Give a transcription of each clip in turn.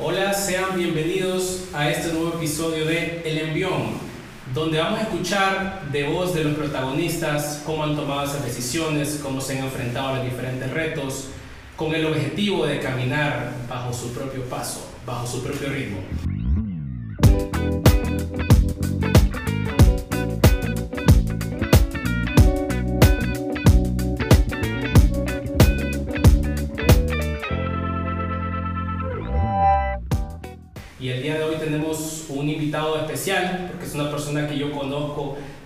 Hola, sean bienvenidos a este nuevo episodio de El Envión, donde vamos a escuchar de voz de los protagonistas cómo han tomado esas decisiones, cómo se han enfrentado a los diferentes retos, con el objetivo de caminar bajo su propio paso, bajo su propio ritmo.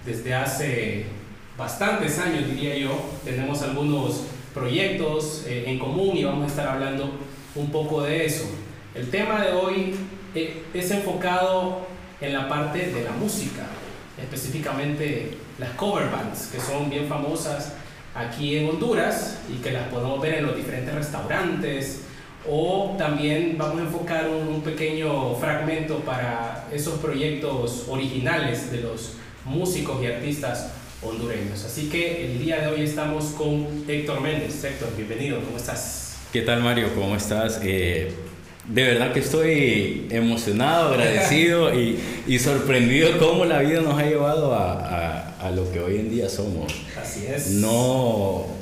Desde hace bastantes años, diría yo. Tenemos algunos proyectos eh, en común y vamos a estar hablando un poco de eso. El tema de hoy eh, es enfocado en la parte de la música, específicamente las cover bands, que son bien famosas aquí en Honduras y que las podemos ver en los diferentes restaurantes, o también vamos a enfocar un, un, pequeño fragmento para esos proyectos originales de los músicos y artistas hondureños. Así que el día de hoy estamos con Héctor Méndez. Héctor, bienvenido, ¿cómo estás? ¿Qué tal Mario? ¿Cómo estás? Eh, de verdad que estoy emocionado, agradecido y, y, sorprendido cómo la vida nos ha llevado a, a, a lo que hoy en día somos. Así es. No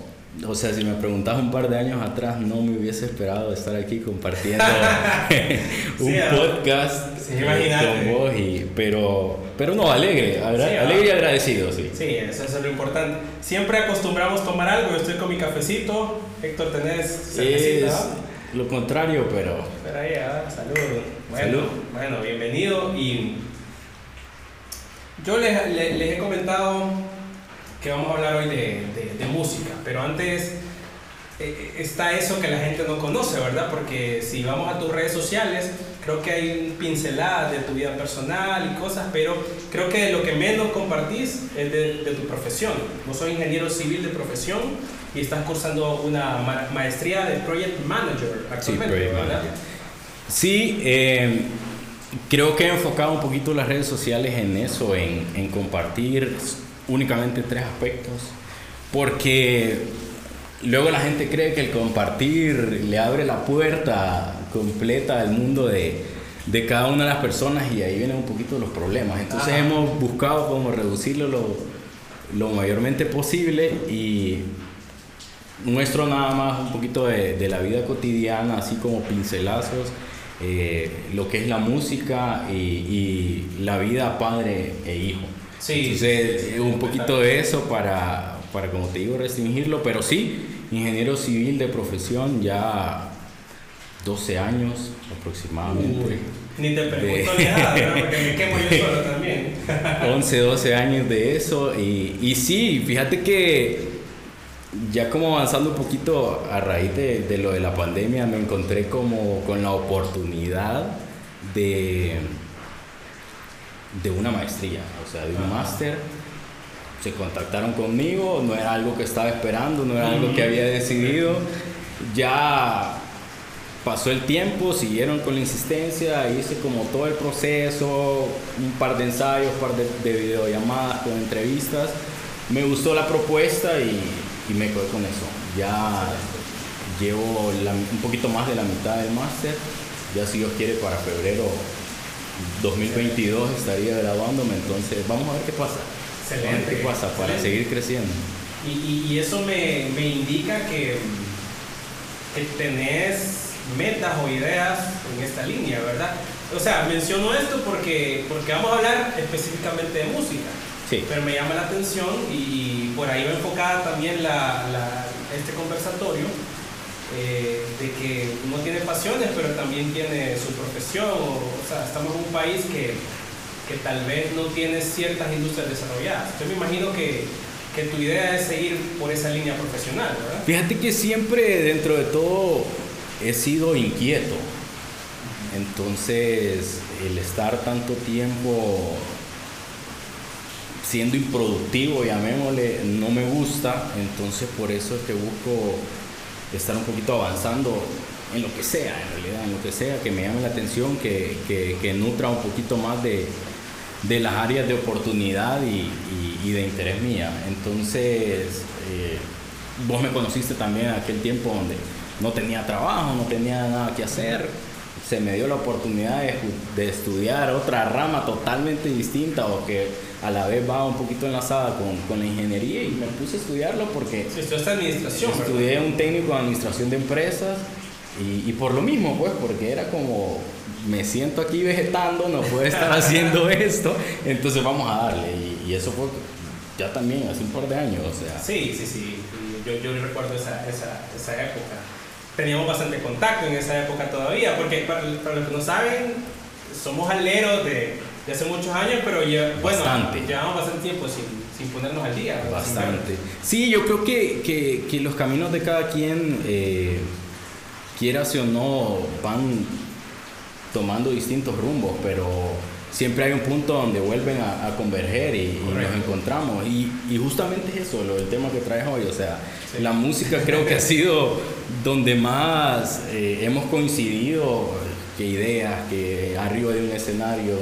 o sea, si me preguntas un par de años atrás, no me hubiese esperado estar aquí compartiendo un Sí, podcast sí, eh, con vos, y, pero, pero no, alegre, agra- Sí, alegre y agradecido, sí. Sí, eso, es lo importante. Siempre acostumbramos tomar algo. Yo estoy con mi cafecito. Héctor, tenés cervecita, Es lo contrario, pero Espera ahí, ah, salud. Bueno, Salud. bueno, bienvenido. Y yo les, les- les he comentado que vamos a hablar hoy de, de- de música, pero antes eh, está eso que la gente no conoce, ¿verdad? Porque si vamos a tus redes sociales, creo que hay pinceladas de tu vida personal y cosas, pero creo que lo que menos compartís es de, de tu profesión. Vos sos ingeniero civil de profesión y estás cursando una ma- maestría de Project Manager actualmente, Project ¿verdad? Manager. Sí, eh, creo que he enfocado un poquito las redes sociales en eso, en, en compartir únicamente tres aspectos, porque luego la gente cree que el compartir le abre la puerta completa al mundo de, de cada una de las personas y ahí vienen un poquito los problemas. Entonces Ajá. hemos buscado como reducirlo lo, lo mayormente posible y muestro nada más un poquito de, de la vida cotidiana, así como pincelazos, eh, lo que es la música y, y la vida padre e hijo. Sí. Entonces, un poquito de eso para, para, como te digo, restringirlo, pero sí, ingeniero civil de profesión, ya 12 años aproximadamente. Uy, ni te pregunto De- nada, porque me quemo yo solo también. 11, 12 años de eso y, y sí, fíjate que ya como avanzando un poquito a raíz de, de lo de la pandemia me encontré como con la oportunidad de, de una maestría, o sea, de un máster. Se contactaron conmigo, no era algo que estaba esperando, no era algo que había decidido. Ya pasó el tiempo, siguieron con la insistencia, hice como todo el proceso, un par de ensayos, un par de, de videollamadas con entrevistas. Me gustó la propuesta y, y me quedé con eso. Ya llevo la- un poquito más de la mitad del máster. Ya si Dios quiere para febrero 2022 estaría graduándome, entonces vamos a ver qué pasa. Vamos a ver Excelente. qué pasa para excelente. seguir creciendo. Y, y- y eso me, me indica que, que tenés metas o ideas en esta línea, ¿verdad? O sea, menciono esto porque, porque vamos a hablar específicamente de música. Sí. Pero me llama la atención y por ahí va enfocada también la, la- este conversatorio eh, de que uno tiene pasiones, pero también tiene su profesión. O, o sea, estamos en un país que, que tal vez no tiene ciertas industrias desarrolladas. Yo me imagino que, que tu idea es seguir por esa línea profesional, ¿verdad? Fíjate que siempre dentro de todo he sido inquieto. Entonces, el estar tanto tiempo siendo improductivo, llamémosle, no me gusta. Entonces, por eso es que busco estar un poquito avanzando en lo que sea, en realidad, en lo que sea, que me llame la atención, que, que- nutra un poquito más de, de las áreas de oportunidad y de interés mía. Entonces, eh, vos me conociste también en aquel tiempo donde no tenía trabajo, no tenía nada que hacer se me dio la oportunidad de, estudiar otra rama totalmente distinta o que a la vez va un poquito enlazada con, con la ingeniería y me puse a estudiarlo porque sí, esto administración estudié un técnico de administración de empresas y, y, por lo mismo pues porque era como me siento aquí vegetando no puedo estar haciendo esto entonces vamos a darle y, y, eso fue ya también hace un par de años o sea. Sí sí sí yo, yo recuerdo esa, esa, esa época teníamos bastante contacto en esa época todavía, porque para, los que no saben, somos aleros de, de hace muchos años, pero ya, bueno, llevamos bastante tiempo sin, sin ponernos al día. Bastante. Sí, yo creo que, que, que, los caminos de cada quien, eh, quieras o no, van tomando distintos rumbos, pero siempre hay un punto donde vuelven a, converger y, nos encontramos. Y, y, justamente es eso, lo, el tema que traes hoy. O sea, la música creo que ha sido donde más eh, hemos coincidido, que ideas, que arriba de un escenario,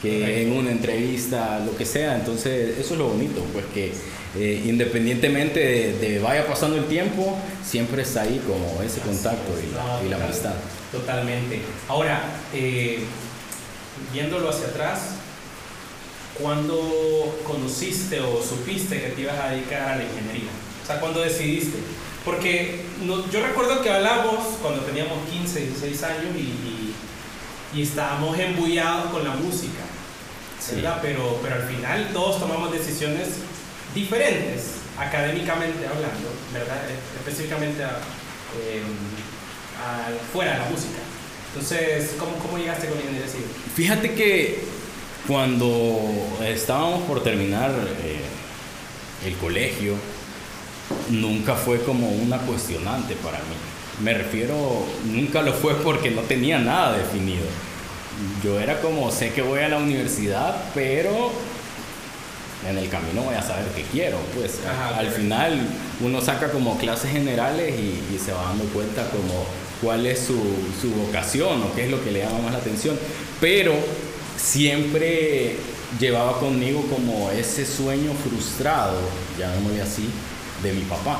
que en una entrevista, lo que sea. Entonces, eso es lo bonito, pues que eh, independientemente de, vaya pasando el tiempo, siempre está ahí como ese contacto y, la amistad. Totalmente. Ahora, eh, viéndolo hacia atrás, ¿cuándo conociste o supiste que te ibas a dedicar a la ingeniería? O sea, ¿cuándo decidiste? Porque yo recuerdo que hablamos cuando teníamos 15, 16 años y, y, estábamos embullados con la música, ¿verdad? Pero, pero al final todos tomamos decisiones diferentes, académicamente hablando, ¿verdad? Específicamente em, fuera de la música. Entonces, ¿cómo, cómo llegaste con ingeniería civil? Fíjate que cuando estábamos por terminar eh, el colegio, nunca fue como una cuestionante para mí. Me refiero, nunca lo fue porque no tenía nada definido. Yo era como, sé que voy a la universidad, pero en el camino voy a saber qué quiero. Pues al final uno saca como clases generales y, y se va dando cuenta como cuál es su, su, vocación o qué es lo que le llama más la atención. Pero siempre llevaba conmigo como ese sueño frustrado, llamémosle así, de mi papá.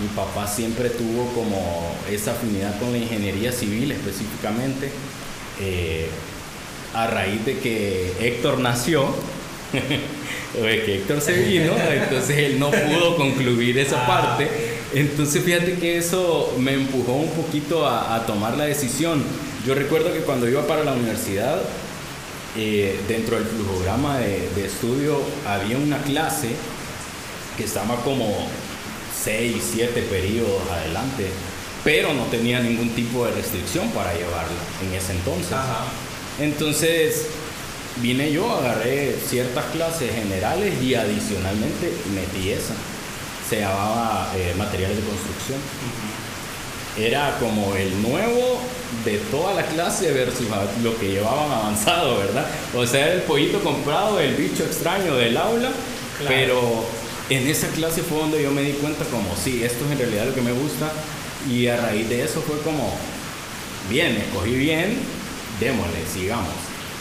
Mi papá siempre tuvo como esa afinidad con la ingeniería civil específicamente. Eh, a raíz de que Héctor nació, de que Héctor se vino, entonces él no pudo concluir esa parte entonces fíjate que eso me empujó un poquito a, tomar la decisión. Yo recuerdo que cuando iba para la universidad, eh, dentro del flujograma de, estudio había una clase que estaba como 6, 7 periodos adelante, pero no tenía ningún tipo de restricción para llevarla en ese entonces. Entonces vine yo, agarré ciertas clases generales y adicionalmente metí esa se llamaba eh, materiales de construcción. Era como el nuevo de toda la clase versus lo que llevaban avanzado, ¿verdad? O sea, el pollito comprado, el bicho extraño del aula, pero en esa clase fue donde yo me di cuenta como, sí, esto es en realidad lo que me gusta y a raíz de eso fue como, bien, escogí bien, démosle, sigamos.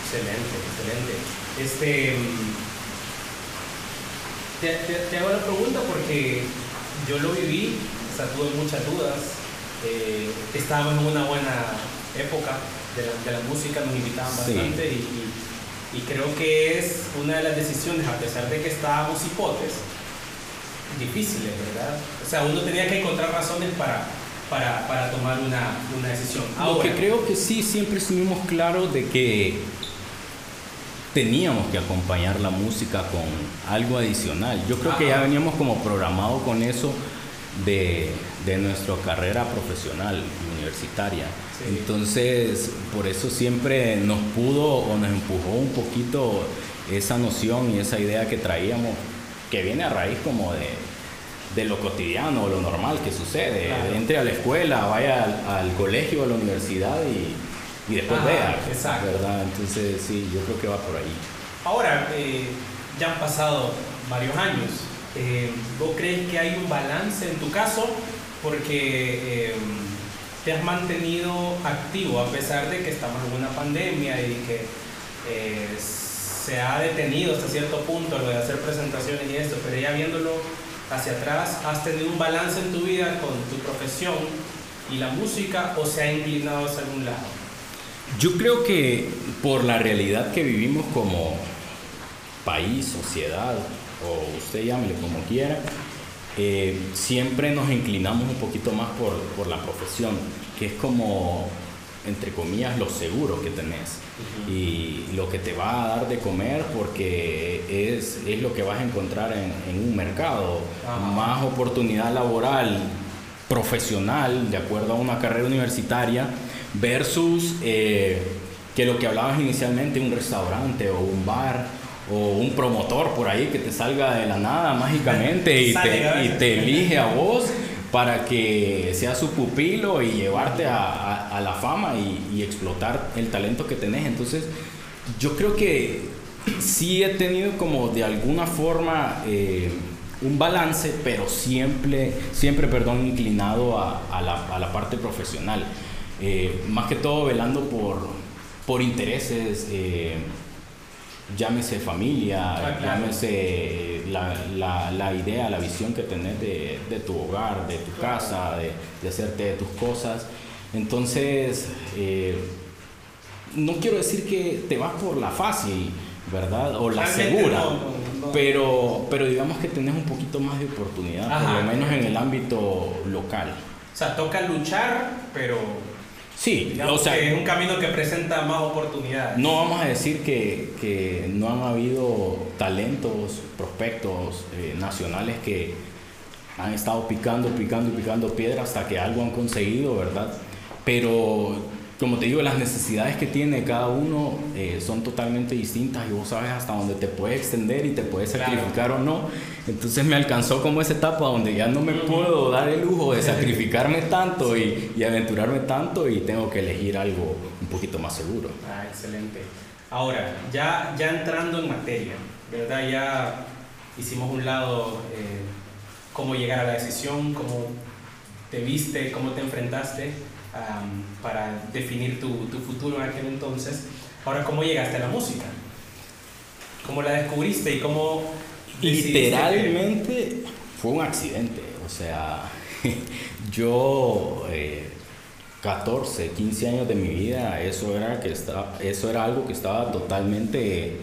Excelente, excelente. Este, te, hago la pregunta porque yo lo viví, o sea, tuve muchas dudas. Eh, estábamos en una buena época de la, música, nos invitaban bastante y, creo que es una de las decisiones, a pesar de que estábamos hipotes, difíciles, ¿verdad? O sea, uno tenía que encontrar razones para, para, para tomar una, una decisión. Lo que creo que sí, siempre estuvimos claros de que teníamos que acompañar la música con algo adicional. Yo creo que ya veníamos como programado con eso de, de nuestra carrera profesional universitaria. Entonces, por eso siempre nos pudo o nos empujó un poquito esa noción y esa idea que traíamos, que viene a raíz como de, de lo cotidiano, lo normal que sucede. Entre a la escuela, vaya al, al colegio, a la universidad y y después vea, ¿verdad? Entonces sí, yo creo que va por ahí. Ahora, eh, ya han pasado varios años. Eh, ¿Vos crees que hay un balance en tu caso? Porque eh, te has mantenido activo a pesar de que estamos en una pandemia y que se ha detenido hasta cierto punto lo de hacer presentaciones y esto, pero ya viéndolo hacia atrás, ¿has tenido un balance en tu vida con tu profesión y la música o se ha inclinado hacia algún lado? Yo creo que por la realidad que vivimos como país, sociedad, o usted llámele como quiera, eh, siempre nos inclinamos un poquito más por, por, la profesión, que es como, entre comillas, lo seguro que tenés. Y lo que te va a dar de comer porque es, es lo que vas a encontrar en, en un mercado, más oportunidad laboral profesional, de acuerdo a una carrera universitaria, versus eh, que lo que hablabas inicialmente, un restaurante o un bar o un promotor por ahí que te salga de la nada mágicamente y, te, y te, elige a vos para que sea su pupilo y llevarte a, a, la fama y, y, explotar el talento que tenés. Entonces, yo creo que sí he tenido como de alguna forma eh, un balance, pero siempre, siempre perdón, inclinado a, a la, a la parte profesional. Eh, más que todo velando por, por intereses. Eh, llámese familia, ah, llámese la, la, la, idea, la visión que tenés de, de tu hogar, de tu casa, de, de, hacerte de tus cosas. Entonces, eh, no quiero decir que te vas por la fácil, ¿verdad? O la segura, pero, pero digamos que tenés un poquito más de oportunidad, por lo menos en el ámbito local. O sea, toca luchar, pero Sí, o sea, es un camino que presenta más oportunidades. No vamos a decir que, que no han habido talentos, prospectos eh, nacionales que han estado picando, picando y picando piedra hasta que algo han conseguido, ¿verdad? Pero como te digo, las necesidades que tiene cada uno eh, son totalmente distintas y vos sabes hasta dónde te puedes extender y te puedes sacrificar o no. Entonces me alcanzó como esa etapa donde ya no me puedo dar el lujo de sacrificarme tanto y, y, aventurarme tanto y tengo que elegir algo un poquito más seguro. Ah, excelente. Ahora, ya, ya entrando en materia, ¿verdad? Ya hicimos un lado eh, cómo llegar a la decisión, cómo te viste, cómo te enfrentaste para definir tu, tu, futuro en aquel entonces. Ahora, ¿cómo llegaste a la música? ¿Cómo la descubriste y cómo... Literalmente fue un accidente, o sea, yo... Eh, 14, 15 años de mi vida, eso era, que estaba, eso era algo que estaba totalmente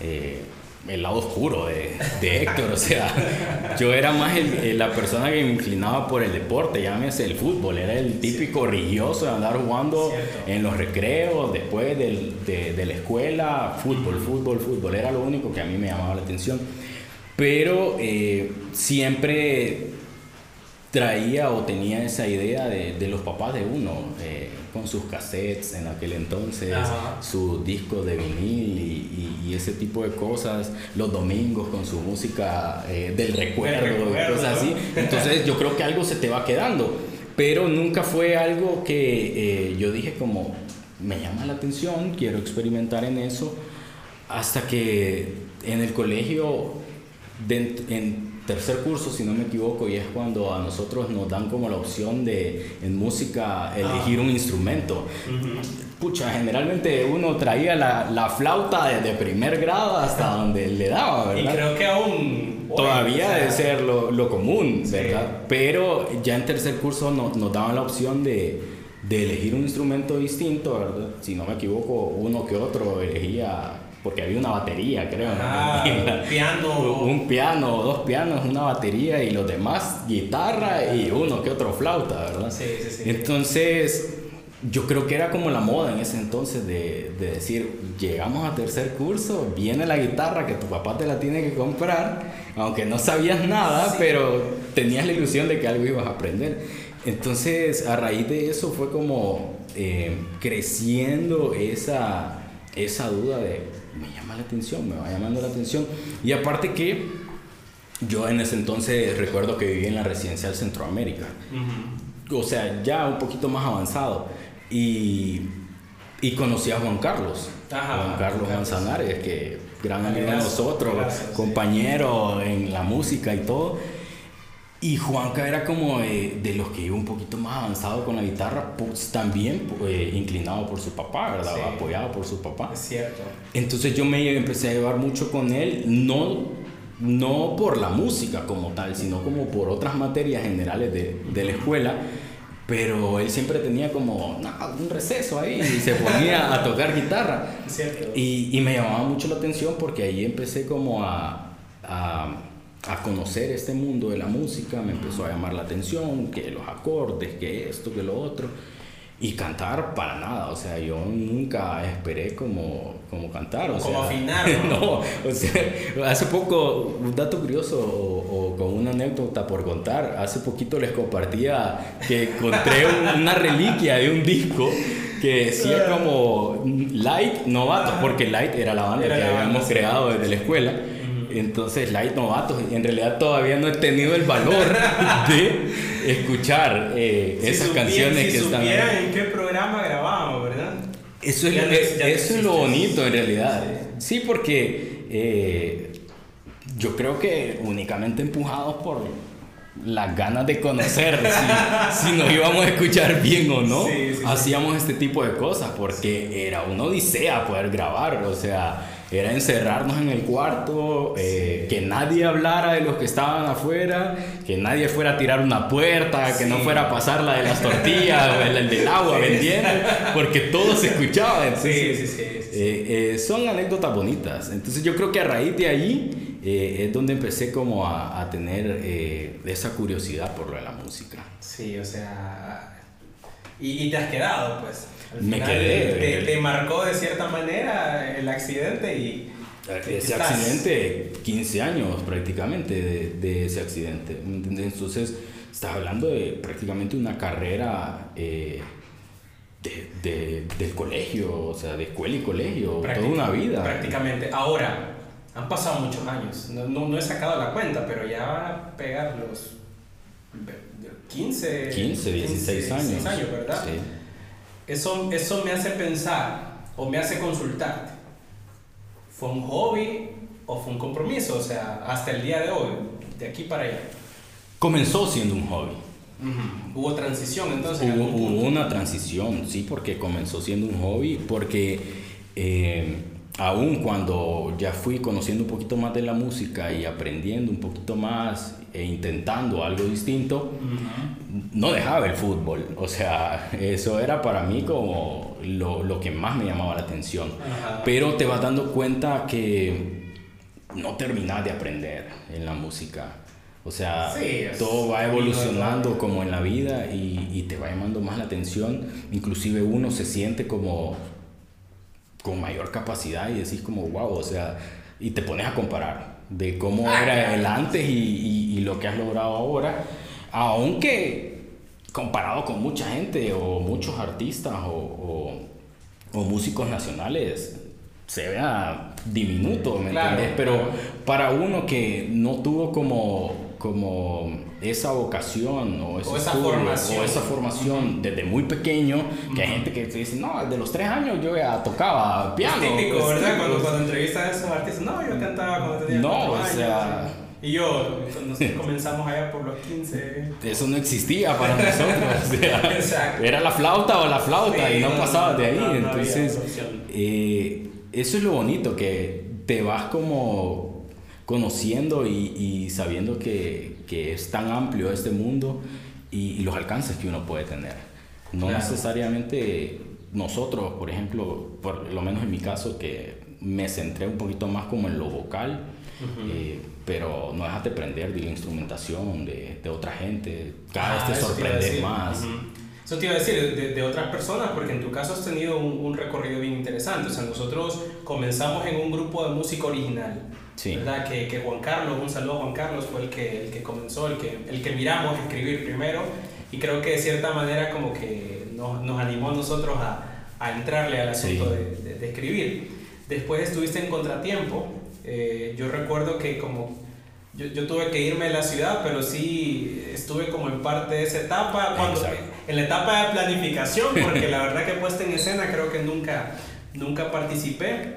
eh, el lado oscuro de, de Héctor, o sea, yo era más el, la persona que me inclinaba por el deporte, llámese el fútbol, era el típico religioso de andar jugando en los recreos, después del, de, de, la escuela, fútbol, fútbol, fútbol, era lo único que a mí me llamaba la atención, pero eh, siempre traía o tenía esa idea de, de los papás de uno. Eh, con sus cassettes en aquel entonces, su disco de vinil y, y, ese tipo de cosas, los domingos con su música eh, del recuerdo, cosas así. Entonces yo creo que algo se te va quedando, pero nunca fue algo que eh, yo dije como, me llama la atención, quiero experimentar en eso, hasta que en el colegio, de, en, tercer curso, si no me equivoco, y es cuando a nosotros nos dan como la opción de en música elegir ah. un instrumento. Pucha, generalmente uno traía la, la flauta desde primer grado hasta donde le daba, ¿verdad? Y creo que aún... Todavía debe ser lo, lo común, ¿verdad? Pero ya en tercer curso no, nos daban la opción de, de elegir un instrumento distinto, ¿verdad? Si no me equivoco, uno que otro elegía porque había una batería, creo. Ah, un piano. Un piano, dos pianos, una batería y los demás guitarra y uno que otro flauta, ¿verdad? Sí, sí, sí. Entonces, yo creo que era como la moda en ese entonces de, de, decir, llegamos a tercer curso, viene la guitarra que tu papá te la tiene que comprar, aunque no sabías nada, pero tenías la ilusión de que algo ibas a aprender. Entonces, a raíz de eso fue como eh, creciendo esa, esa duda de me llama la atención, me va llamando la atención. Y aparte que yo en ese entonces recuerdo que viví en la residencial Centroamérica. O sea, ya un poquito más avanzado. Y, y conocí a Juan Carlos. Juan Carlos Manzanares, que gran amigo de nosotros, compañero en la música y todo. Y Juanca era como de, los que iba un poquito más avanzado con la guitarra, pues también eh, inclinado por su papá, ¿verdad? Apoyado por su papá. Es cierto. Entonces yo me empecé a llevar mucho con él, no, no por la música como tal, sino como por otras materias generales de, de la escuela. pero él siempre tenía como no, un receso ahí y se ponía a tocar guitarra. Y, y, me llamaba mucho la atención porque ahí empecé como a, a, a, conocer este mundo de la música, me empezó a llamar la atención, que los acordes, que esto, que lo otro. Y cantar para nada, o sea, yo nunca esperé como, como cantar. O como afinar. ¿no? o sea, hace poco, un dato curioso o, con una anécdota por contar, hace poquito les compartía que encontré una reliquia de un disco que decía como Light Novato, porque Light era la banda que habíamos creado desde la escuela. Entonces, Light Novatos, en realidad todavía no he tenido el valor de escuchar eh, esas canciones que están. en qué programa grabábamos, ¿verdad? Eso es, eso es lo bonito en realidad. Sí, porque eh, yo creo que únicamente empujados por las ganas de conocer si, si, nos íbamos a escuchar bien o no, hacíamos este tipo de cosas, porque era una odisea poder grabar, o sea era encerrarnos en el cuarto, eh, que nadie hablara de los que estaban afuera, que nadie fuera a tirar una puerta, que no fuera a pasar la de las tortillas o el, del agua vendiendo, porque todo se escuchaba. Entonces, eh, eh, son anécdotas bonitas. Entonces yo creo que a raíz de ahí es donde empecé como a, a tener esa curiosidad por lo de la música. Sí, o sea, y, y te has quedado pues me quedé. Te, marcó de cierta manera el accidente y... Ese accidente, 15 años prácticamente de, de ese accidente. Entonces, estás hablando de prácticamente una carrera eh, de, de, del colegio, o sea, de escuela y colegio, toda una vida. Prácticamente. Ahora, han pasado muchos años. No, no, no, he sacado la cuenta, pero ya van a pegar los 15, 15 16 años. 16 años, ¿verdad? Sí. Eso, eso me hace pensar o me hace consultar. ¿Fue un hobby o fue un compromiso? O sea, hasta el día de hoy, de aquí para allá. Comenzó siendo un hobby. Hubo transición entonces. Hubo, hubo, una transición, sí, porque comenzó siendo un hobby, porque eh, aún cuando ya fui conociendo un poquito más de la música y aprendiendo un poquito más e intentando algo distinto, no dejaba el fútbol. O sea, eso era para mí como lo, lo que más me llamaba la atención. Pero te vas dando cuenta que no terminas de aprender en la música. O sea, todo va evolucionando como en la vida y, y te va llamando más la atención. Inclusive uno se siente como con mayor capacidad y decís como, wow, o sea, y te pones a comparar de cómo ah, era el antes y, y, lo que has logrado ahora, aunque comparado con mucha gente o muchos artistas o, o, músicos nacionales, se vea diminuto, ¿me entiendes? Pero para uno que no tuvo como como esa vocación o, esa, formación, o esa formación desde muy pequeño, que hay gente que te dice, no, de los tres años yo ya tocaba piano. Es típico, pues, ¿verdad? Cuando, cuando entrevistas a esos artistas, no, yo cantaba cuando tenía No, o sea... Y yo, nosotros comenzamos allá por los 15. Eso no existía para nosotros. Exacto. Era la flauta o la flauta y no, pasaba de ahí. Entonces, eh, eso es lo bonito, que te vas como conociendo y, sabiendo que, es tan amplio este mundo y, los alcances que uno puede tener. No necesariamente nosotros, por ejemplo, por lo menos en mi caso, que me centré un poquito más como en lo vocal, eh, pero no dejas de aprender de la instrumentación de, otra gente, cada vez te ah, sorprendes más. Eso te iba a decir de, de, otras personas, porque en tu caso has tenido un, un, recorrido bien interesante. O sea, nosotros comenzamos en un grupo de música original. ¿Verdad? Que, que, Juan Carlos, un saludo a Juan Carlos, fue el que, el que comenzó, el que, el que miramos escribir primero. Y creo que de cierta manera como que nos, nos animó a nosotros a, a entrarle al asunto de, de, escribir. Después estuviste en Contratiempo, eh, yo recuerdo que como yo, yo, tuve que irme de la ciudad, pero sí estuve como en parte de esa etapa, cuando, en la etapa de planificación, porque la verdad que puesta en escena creo que nunca, nunca participé,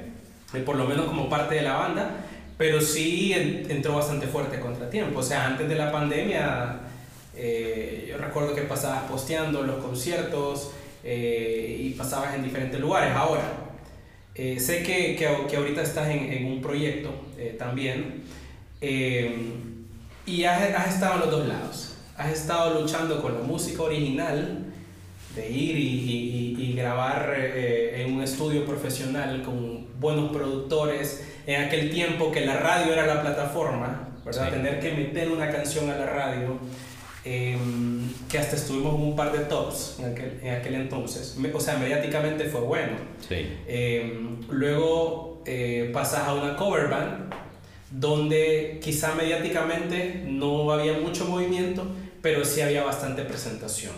eh, por lo menos como parte de la banda pero sí entró bastante fuerte Contratiempo. O sea, antes de la pandemia, eh, yo recuerdo que pasabas posteando los conciertos eh, y pasabas en diferentes lugares. Ahora, eh, sé que, que, que, ahorita estás en, en un proyecto también y has, has, estado en los dos lados. has estado luchando con la música original, de ir y, y, grabar eh, en un estudio profesional con buenos productores, en aquel tiempo que la radio era la plataforma, ¿verdad? Tener que meter una canción a la radio, em, que hasta estuvimos en un par de tops en aquel, en aquel entonces. O sea, mediáticamente fue bueno. Sí. Em, luego eh, pasas a una cover band, donde quizá mediáticamente no había mucho movimiento, pero sí había bastante presentación.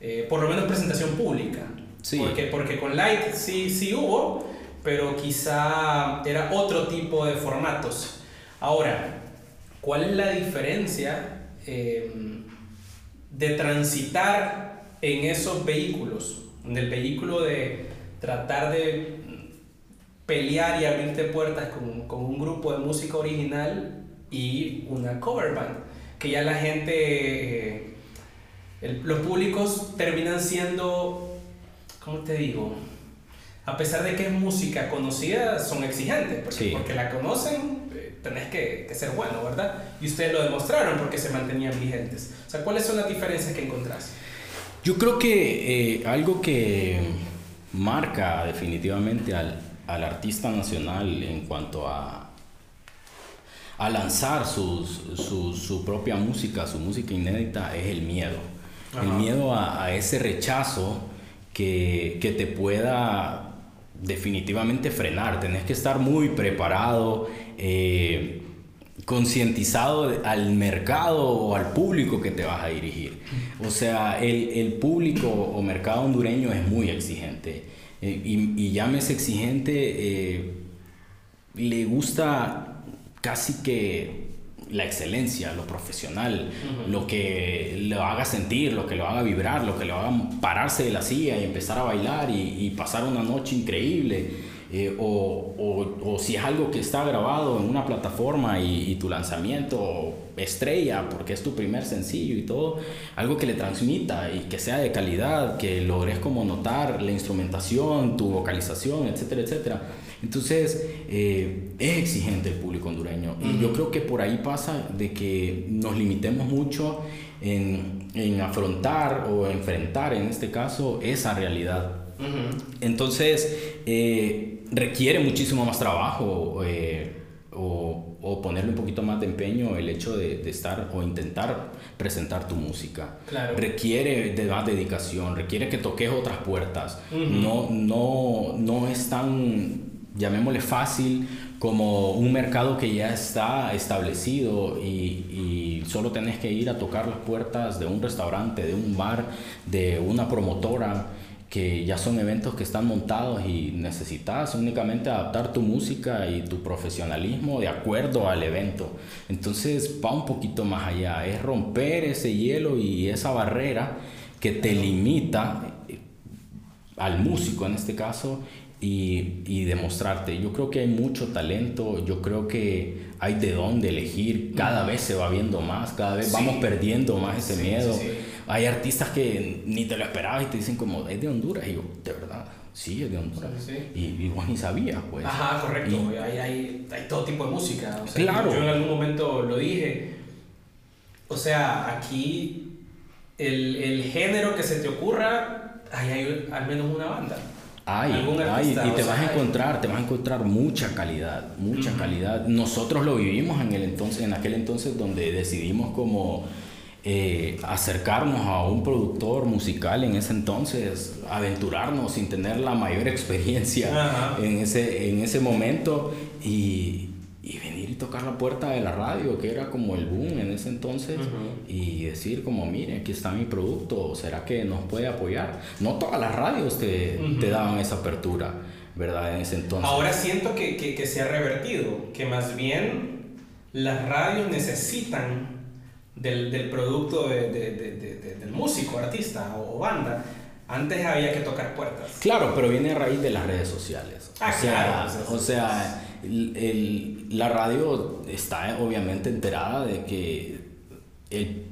Eh, por lo menos presentación pública. Sí. Porque, porque con Light sí, sí hubo, pero quizá era otro tipo de formatos. Ahora, ¿cuál es la diferencia eh, de transitar en esos vehículos? En el vehículo de tratar de pelear y abrirte puertas con, con un grupo de música original y una cover band, que ya la gente, eh, los públicos terminan siendo, ¿cómo te digo? A pesar de que es música conocida, son exigentes, porque, porque la conocen, eh, tenés que, que, ser bueno, ¿verdad? Y ustedes lo demostraron porque se mantenían vigentes. O sea, ¿cuáles son las diferencias que encontrás? Yo creo que eh, algo que marca definitivamente al, al, artista nacional en cuanto a, a lanzar sus, su, su, propia música, su música inédita, es el miedo. El miedo a, a ese rechazo que, que te pueda definitivamente frenar, tenés que estar muy preparado, eh, concientizado al mercado o al público que te vas a dirigir. O sea, el, el público o mercado hondureño es muy exigente eh, y, y, llámese exigente, eh, le gusta casi que la excelencia, lo profesional, lo que lo haga sentir, lo que lo haga vibrar, lo que lo haga pararse de la silla y empezar a bailar y, pasar una noche increíble. Eh, o, o, o, si es algo que está grabado en una plataforma y, y, tu lanzamiento estrella, porque es tu primer sencillo y todo, algo que le transmita y que sea de calidad, que logres como notar la instrumentación, tu vocalización, etcétera, etcétera entonces, eh, es exigente el público hondureño. Y yo creo que por ahí pasa de que nos limitemos mucho en, en afrontar o enfrentar, en este caso, esa realidad. Entonces, eh, requiere muchísimo más trabajo eh, o, o, ponerle un poquito más de empeño el hecho de, de estar o intentar presentar tu música. Claro. Requiere de más dedicación, requiere que toques otras puertas. no, no, no es tan llamémosle fácil, como un mercado que ya está establecido y, solo tenés que ir a tocar las puertas de un restaurante, de un bar, de una promotora, que ya son eventos que están montados y necesitas únicamente adaptar tu música y tu profesionalismo de acuerdo al evento. Entonces va un poquito más allá, es romper ese hielo y esa barrera que te limita eh, al músico en este caso y, y, demostrarte. Yo creo que hay mucho talento, yo creo que hay de dónde elegir, cada vez se va viendo más, cada vez vamos perdiendo más ese miedo. Sí, hay artistas que ni te lo esperabas y te dicen como, es de Honduras, y yo, de verdad. Sí, es de Honduras. Y, y vos ni sabías, pues. Ajá, correcto. Y, hay, hay, hay, todo tipo de música. O sea, claro. Yo en algún momento lo dije. O sea, aquí el, el género que se te ocurra, hay, hay al menos una banda. Hay, hay, y te vas a encontrar, te vas a encontrar mucha calidad, mucha uh -huh. calidad. Nosotros lo vivimos en el entonces, en aquel entonces donde decidimos como eh, acercarnos a un productor musical en ese entonces, aventurarnos sin tener la mayor experiencia uh -huh. en ese, en ese momento y, y venir y tocar la puerta de la radio, que era como el boom en ese entonces, uh -huh. y decir como, mire, aquí está mi producto, ¿será que nos puede apoyar? No todas las radios te, uh -huh. te daban esa apertura, ¿verdad? En ese entonces. Ahora siento que, que, que se ha revertido, que más bien las radios necesitan del, del producto de, de, de, del músico, artista o banda. Antes había que tocar puertas. Claro, pero viene a raíz de las redes sociales. Ah, o sea, claro. O sea, el, el, la radio está obviamente enterada de que el,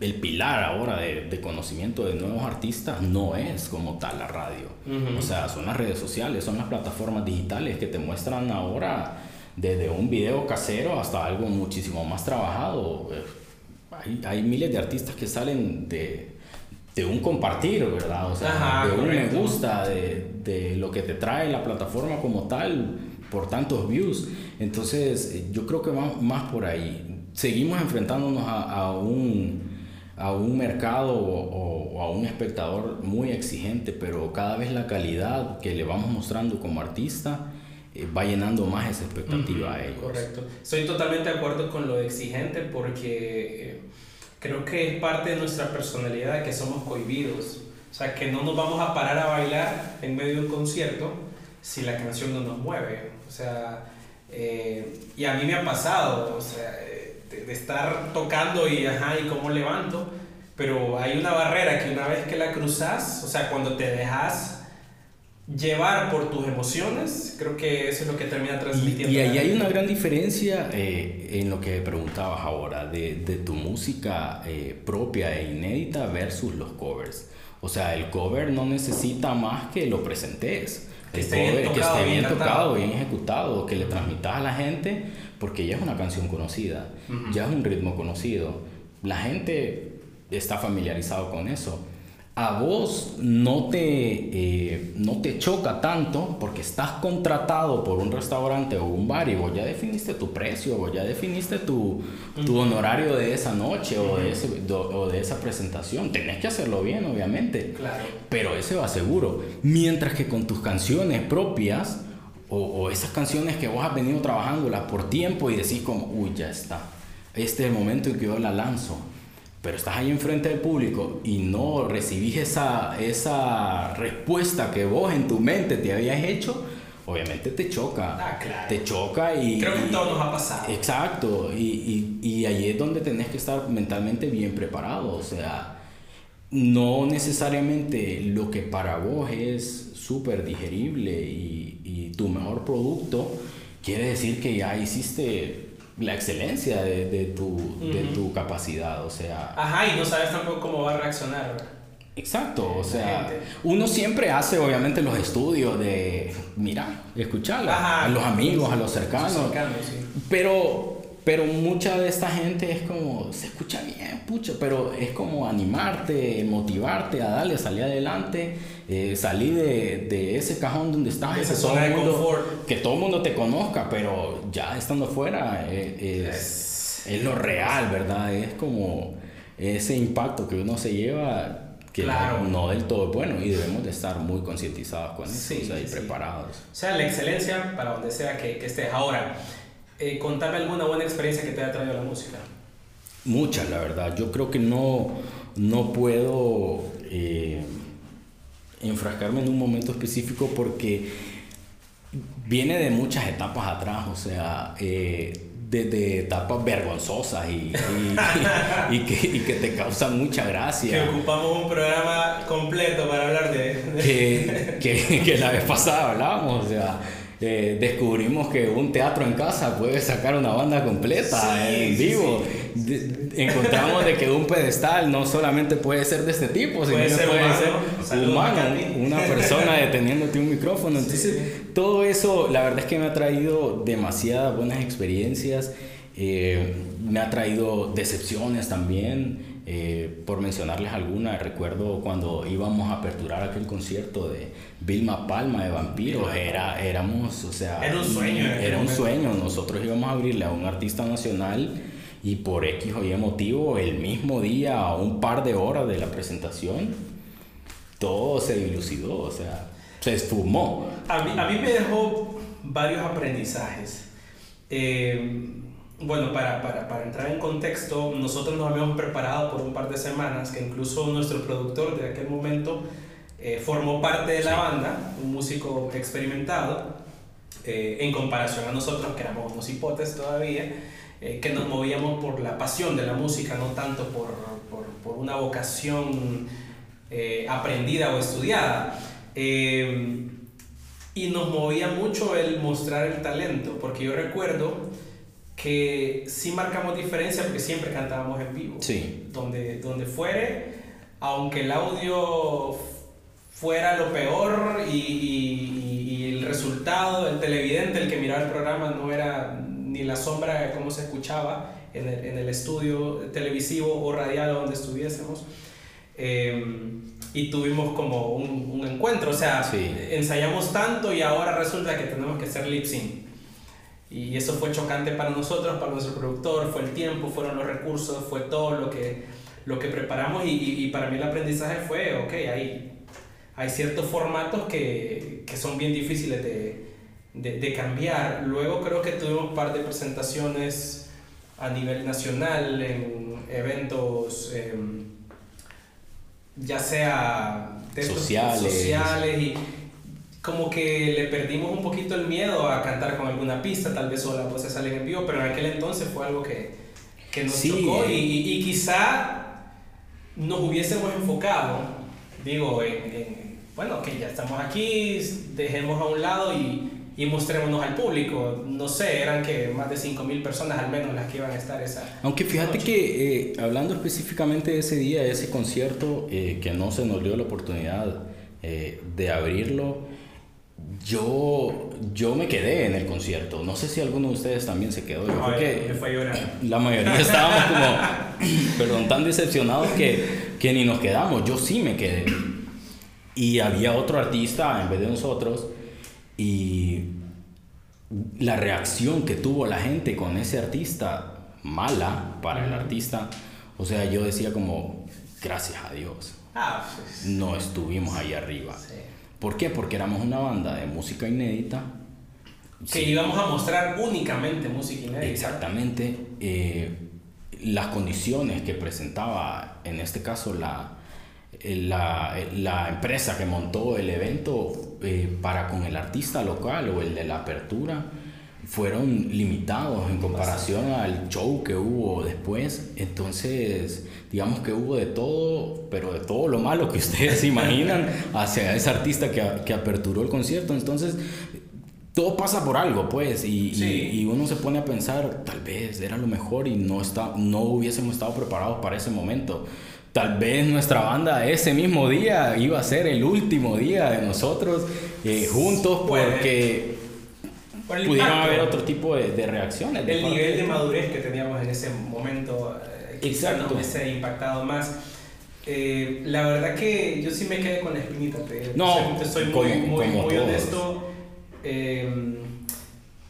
el pilar ahora de, de, conocimiento de nuevos artistas no es como tal la radio. Uh -huh. O sea, son las redes sociales, son las plataformas digitales que te muestran ahora desde un video casero hasta algo muchísimo más trabajado. hay, hay miles de artistas que salen de, de un compartir, ¿verdad? O sea, de un me gusta, de, de, lo que te trae la plataforma como tal, por tantos views. Entonces, eh, yo creo que va más por ahí. Seguimos enfrentándonos a, a un, a un mercado o, a un espectador muy exigente, pero cada vez la calidad que le vamos mostrando como artista eh, va llenando más esa expectativa a ellos. Correcto. Estoy totalmente de acuerdo con lo exigente porque... Eh, creo que es parte de nuestra personalidad que somos cohibidos. O sea, que no nos vamos a parar a bailar en medio de un concierto si la canción no nos mueve. O sea, eh, y a mí me ha pasado, o sea, de, estar tocando y, ajá, y cómo levanto, pero hay una barrera que una vez que la cruzas, o sea, cuando te dejas llevar por tus emociones, creo que eso es lo que termina transmitiendo. Y, ahí hay una gran diferencia eh, en lo que preguntabas ahora, de, de tu música eh, propia e inédita versus los covers. O sea, el cover no necesita más que lo presentes. Que esté bien tocado, que esté bien, tocado, bien ejecutado, que le transmitas a la gente, porque ya es una canción conocida, ya es un ritmo conocido. La gente está familiarizado con eso a vos no te, eh, no te choca tanto porque estás contratado por un restaurante o un bar y vos ya definiste tu precio, vos ya definiste tu, tu honorario de esa noche o, de ese, o de esa presentación. Tenés que hacerlo bien, obviamente. Claro. Pero ese va seguro. Mientras que con tus canciones propias o, o esas canciones que vos has venido trabajándolas por tiempo y decís como, uy, ya está. Este es el momento en que yo la lanzo pero estás ahí enfrente del público y no recibís esa, esa respuesta que vos en tu mente te habías hecho, obviamente te choca. Ah, claro. Te choca y... Creo que todo nos ha pasado. Exacto, y, y, y ahí es donde tenés que estar mentalmente bien preparado, o sea, no necesariamente lo que para vos es súper digerible y, y tu mejor producto, quiere decir que ya hiciste la excelencia de, de tu, de tu capacidad, o sea... Ajá, y no sabes tampoco cómo va a reaccionar. Exacto, o sea, uno siempre hace obviamente los estudios de, mira, escucharla, a los amigos, a los cercanos, pero, pero mucha de esta gente es como, se escucha bien, pucha, pero es como animarte, motivarte a darle, salir adelante eh, salí de, de, ese cajón donde estás, esa zona de confort. que todo el mundo te conozca, pero ya estando fuera eh, es, es, lo real, ¿verdad? Es como ese impacto que uno se lleva que no del todo es bueno y debemos de estar muy concientizados con eso y preparados. O sea, la excelencia para donde sea que, que estés. Ahora, eh, contame alguna buena experiencia que te haya traído la música. Muchas, la verdad. Yo creo que no, no puedo... Eh, enfrascarme en un momento específico porque viene de muchas etapas atrás, o sea, eh, desde etapas vergonzosas y, y, que, y, que, te causan mucha gracia. Que ocupamos un programa completo para hablar de... Que, que, que, la vez pasada hablábamos, o sea, eh, descubrimos que un teatro en casa puede sacar una banda completa en vivo. encontramos de que un pedestal no solamente puede ser de este tipo, sino que puede ser humano, una persona deteniéndote un micrófono. Entonces, todo eso, la verdad es que me ha traído demasiadas buenas experiencias, eh, me ha traído decepciones también. Eh, por mencionarles alguna, recuerdo cuando íbamos a aperturar aquel concierto de Vilma Palma de Vampiros, era, éramos, o sea, era un sueño. Era un sueño, nosotros íbamos a abrirle a un artista nacional y por X o Y motivo, el mismo día, a un par de horas de la presentación, todo se dilucidó, o sea, se esfumó. A mí, a mí me dejó varios aprendizajes. Eh, bueno, para, para, para, entrar en contexto, nosotros nos habíamos preparado por un par de semanas, que incluso nuestro productor de aquel momento eh, formó parte de la banda, un músico experimentado, eh, en comparación a nosotros, que éramos unos hipotes todavía, eh, que nos movíamos por la pasión de la música, no tanto por, por, por una vocación aprendida o estudiada. y nos movía mucho el mostrar el talento, porque yo recuerdo que sí marcamos diferencia porque siempre cantábamos en vivo. Sí. Donde, donde fuere, aunque el audio fuera lo peor y, y, el resultado, el televidente, el que miraba el programa, no era ni la sombra de cómo se escuchaba, en el, en el estudio televisivo o radial donde estuviésemos. Eh, y tuvimos como un, un encuentro, o sea, ensayamos tanto y ahora resulta que tenemos que hacer lip sync. Y eso fue chocante para nosotros, para nuestro productor, fue el tiempo, fueron los recursos, fue todo lo que, lo que preparamos y, y, para mí el aprendizaje fue, ok, hay, hay ciertos formatos que, que son bien difíciles de, de, de, cambiar. Luego creo que tuvimos un par de presentaciones a nivel nacional en eventos... Eh, ya sea sociales. sociales y como que le perdimos un poquito el miedo a cantar con alguna pista, tal vez solo las voces salen en vivo, pero en aquel entonces fue algo que, que nos tocó y, y, quizá nos hubiésemos enfocado, digo, en, en, bueno, que ya estamos aquí, dejemos a un lado y y mostrémonos al público. No sé, eran que más de 5.000 personas al menos las que iban a estar esa. Aunque fíjate que eh, hablando específicamente de ese día, de ese concierto, eh, que no se nos dio la oportunidad eh, de abrirlo, yo, yo me quedé en el concierto. No sé si alguno de ustedes también se quedó. Yo creo que me fue la mayoría estábamos como, perdón, tan decepcionados que, que ni nos quedamos. Yo sí me quedé. Y había otro artista en vez de nosotros y la reacción que tuvo la gente con ese artista, mala para el artista, o sea, yo decía como, gracias a Dios, ah, pues. no estuvimos ahí arriba. ¿Por qué? Porque éramos una banda de música inédita. Que íbamos a mostrar únicamente música inédita. Exactamente. Eh, las condiciones que presentaba, en este caso, la, la, la, empresa que montó el evento eh, para con el artista local o el de la apertura fueron limitados en comparación al show que hubo después. Entonces, digamos que hubo de todo, pero de todo lo malo que ustedes se imaginan hacia ese artista que, que aperturó el concierto. Entonces, todo pasa por algo, pues, y, y, uno se pone a pensar, tal vez era lo mejor y no, está, no hubiésemos estado preparados para ese momento tal vez nuestra banda ese mismo día iba a ser el último día de nosotros eh, juntos porque pudieron haber otro tipo de, de reacciones. El nivel de madurez que teníamos en ese momento eh, Exacto. se impactado más. Eh, la verdad que yo sí me quedé con la espinita, te, no, te soy muy, muy, muy honesto.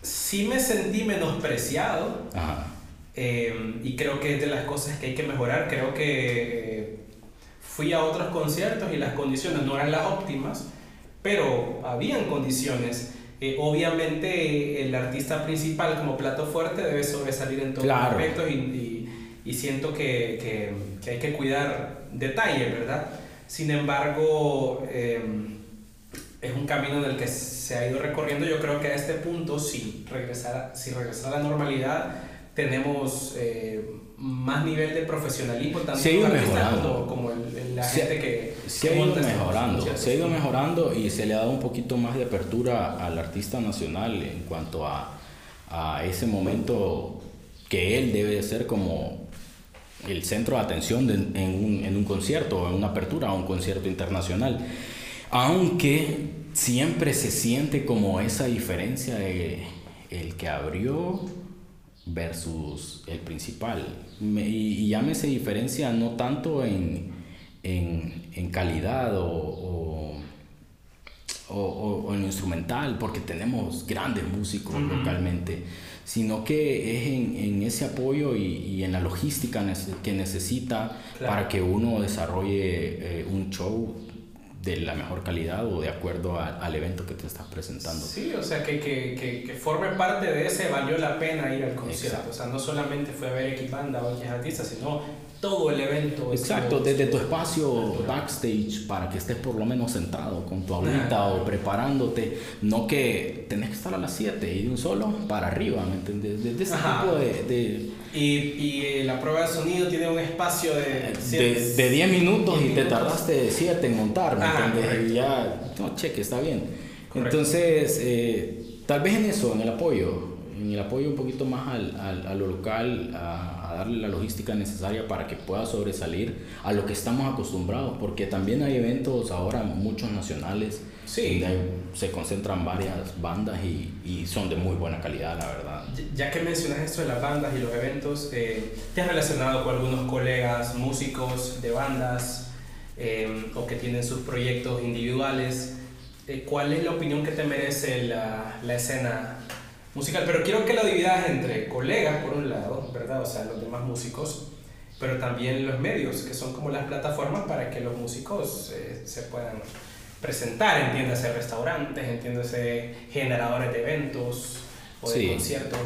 sí me sentí menospreciado. Ajá Em, y creo que es de las cosas que hay que mejorar. Creo que eh, fui a otros conciertos y las condiciones no eran las óptimas, pero habían condiciones. Eh, obviamente el artista principal como plato fuerte debe sobresalir en todos los aspectos y, y, siento que, que, que, hay que cuidar detalles, ¿verdad? Sin embargo, em, es un camino en el que se ha ido recorriendo. Yo creo que a este punto, si regresara, si regresara a la normalidad, tenemos eh, más nivel de profesionalismo tanto se ha ido mejorando. como, la gente que se ha ido mejorando se ha ido mejorando y se le ha dado un poquito más de apertura al artista nacional en cuanto a, a ese momento que él debe ser como el centro de atención en, un, en un concierto en una apertura a un concierto internacional. Aunque siempre se siente como esa diferencia de el que abrió versus el principal. Y, ya me se diferencia no tanto en, en, en calidad o, o, o, en instrumental, porque tenemos grandes músicos localmente, sino que es en, en ese apoyo y, y, en la logística que necesita para que uno desarrolle eh, un show de la mejor calidad o de acuerdo al evento que te estás presentando. Sí, o sea, que, que, que, forme parte de ese valió la pena ir al concierto. O sea, no solamente fue a ver Equipanda o X artistas, sino todo el evento. Exacto, desde tu espacio backstage para que estés por lo menos sentado con tu agüita o preparándote, no que tenés que estar a las 7 y de un solo para arriba, ¿me entiendes? Desde ese tipo de... Y, y, eh, la prueba de sonido tiene un espacio de... de 10 minutos y te tardaste 7 en montar, ¿me entiendes? Y ya, no, cheque, está bien. Entonces, eh, tal vez en eso, en el apoyo, en el apoyo un poquito más al, al, a lo local, a a, darle la logística necesaria para que pueda sobresalir a lo que estamos acostumbrados, porque también hay eventos ahora, muchos nacionales, sí. donde se concentran varias bandas y, y, son de muy buena calidad, la verdad. Ya que mencionas esto de las bandas y los eventos, eh, ¿te has relacionado con algunos colegas músicos de bandas eh, o que tienen sus proyectos individuales? Eh, ¿Cuál es la opinión que te merece la, la escena musical, pero quiero que lo dividas entre colegas, por un lado, ¿verdad? O sea, los demás músicos, pero también los medios, que son como las plataformas para que los músicos eh, se puedan presentar, entiéndase restaurantes, entiéndase generadores de eventos o de Sí. conciertos.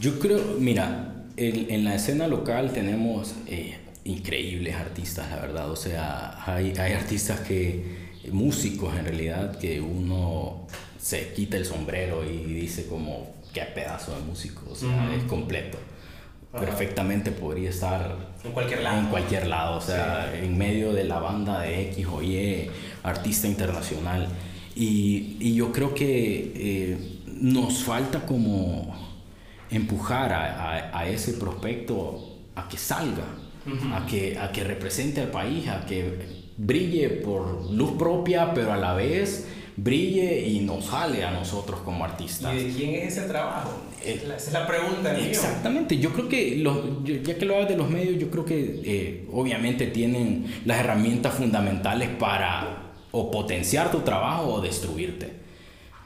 Yo creo, mira, en, en la escena local tenemos eh, increíbles artistas, la verdad. O sea, hay, hay artistas que, músicos en realidad, que uno se quita el sombrero y dice como, qué pedazo de músico, o sea, es completo. Ajá. Perfectamente podría estar En cualquier lado. en cualquier lado, o sea, en medio de la banda de X o Y, artista internacional. Y, y yo creo que eh, nos falta como empujar a, a- a ese prospecto a que salga, a, que, a que represente al país, a que brille por luz propia, pero a la vez brille y nos jale a nosotros como artistas. ¿Y de quién es ese trabajo? Eh, Esa es la pregunta. Exactamente, yo creo que, los, ya que lo hablas de los medios, yo creo que eh, obviamente tienen las herramientas fundamentales para o potenciar tu trabajo o destruirte,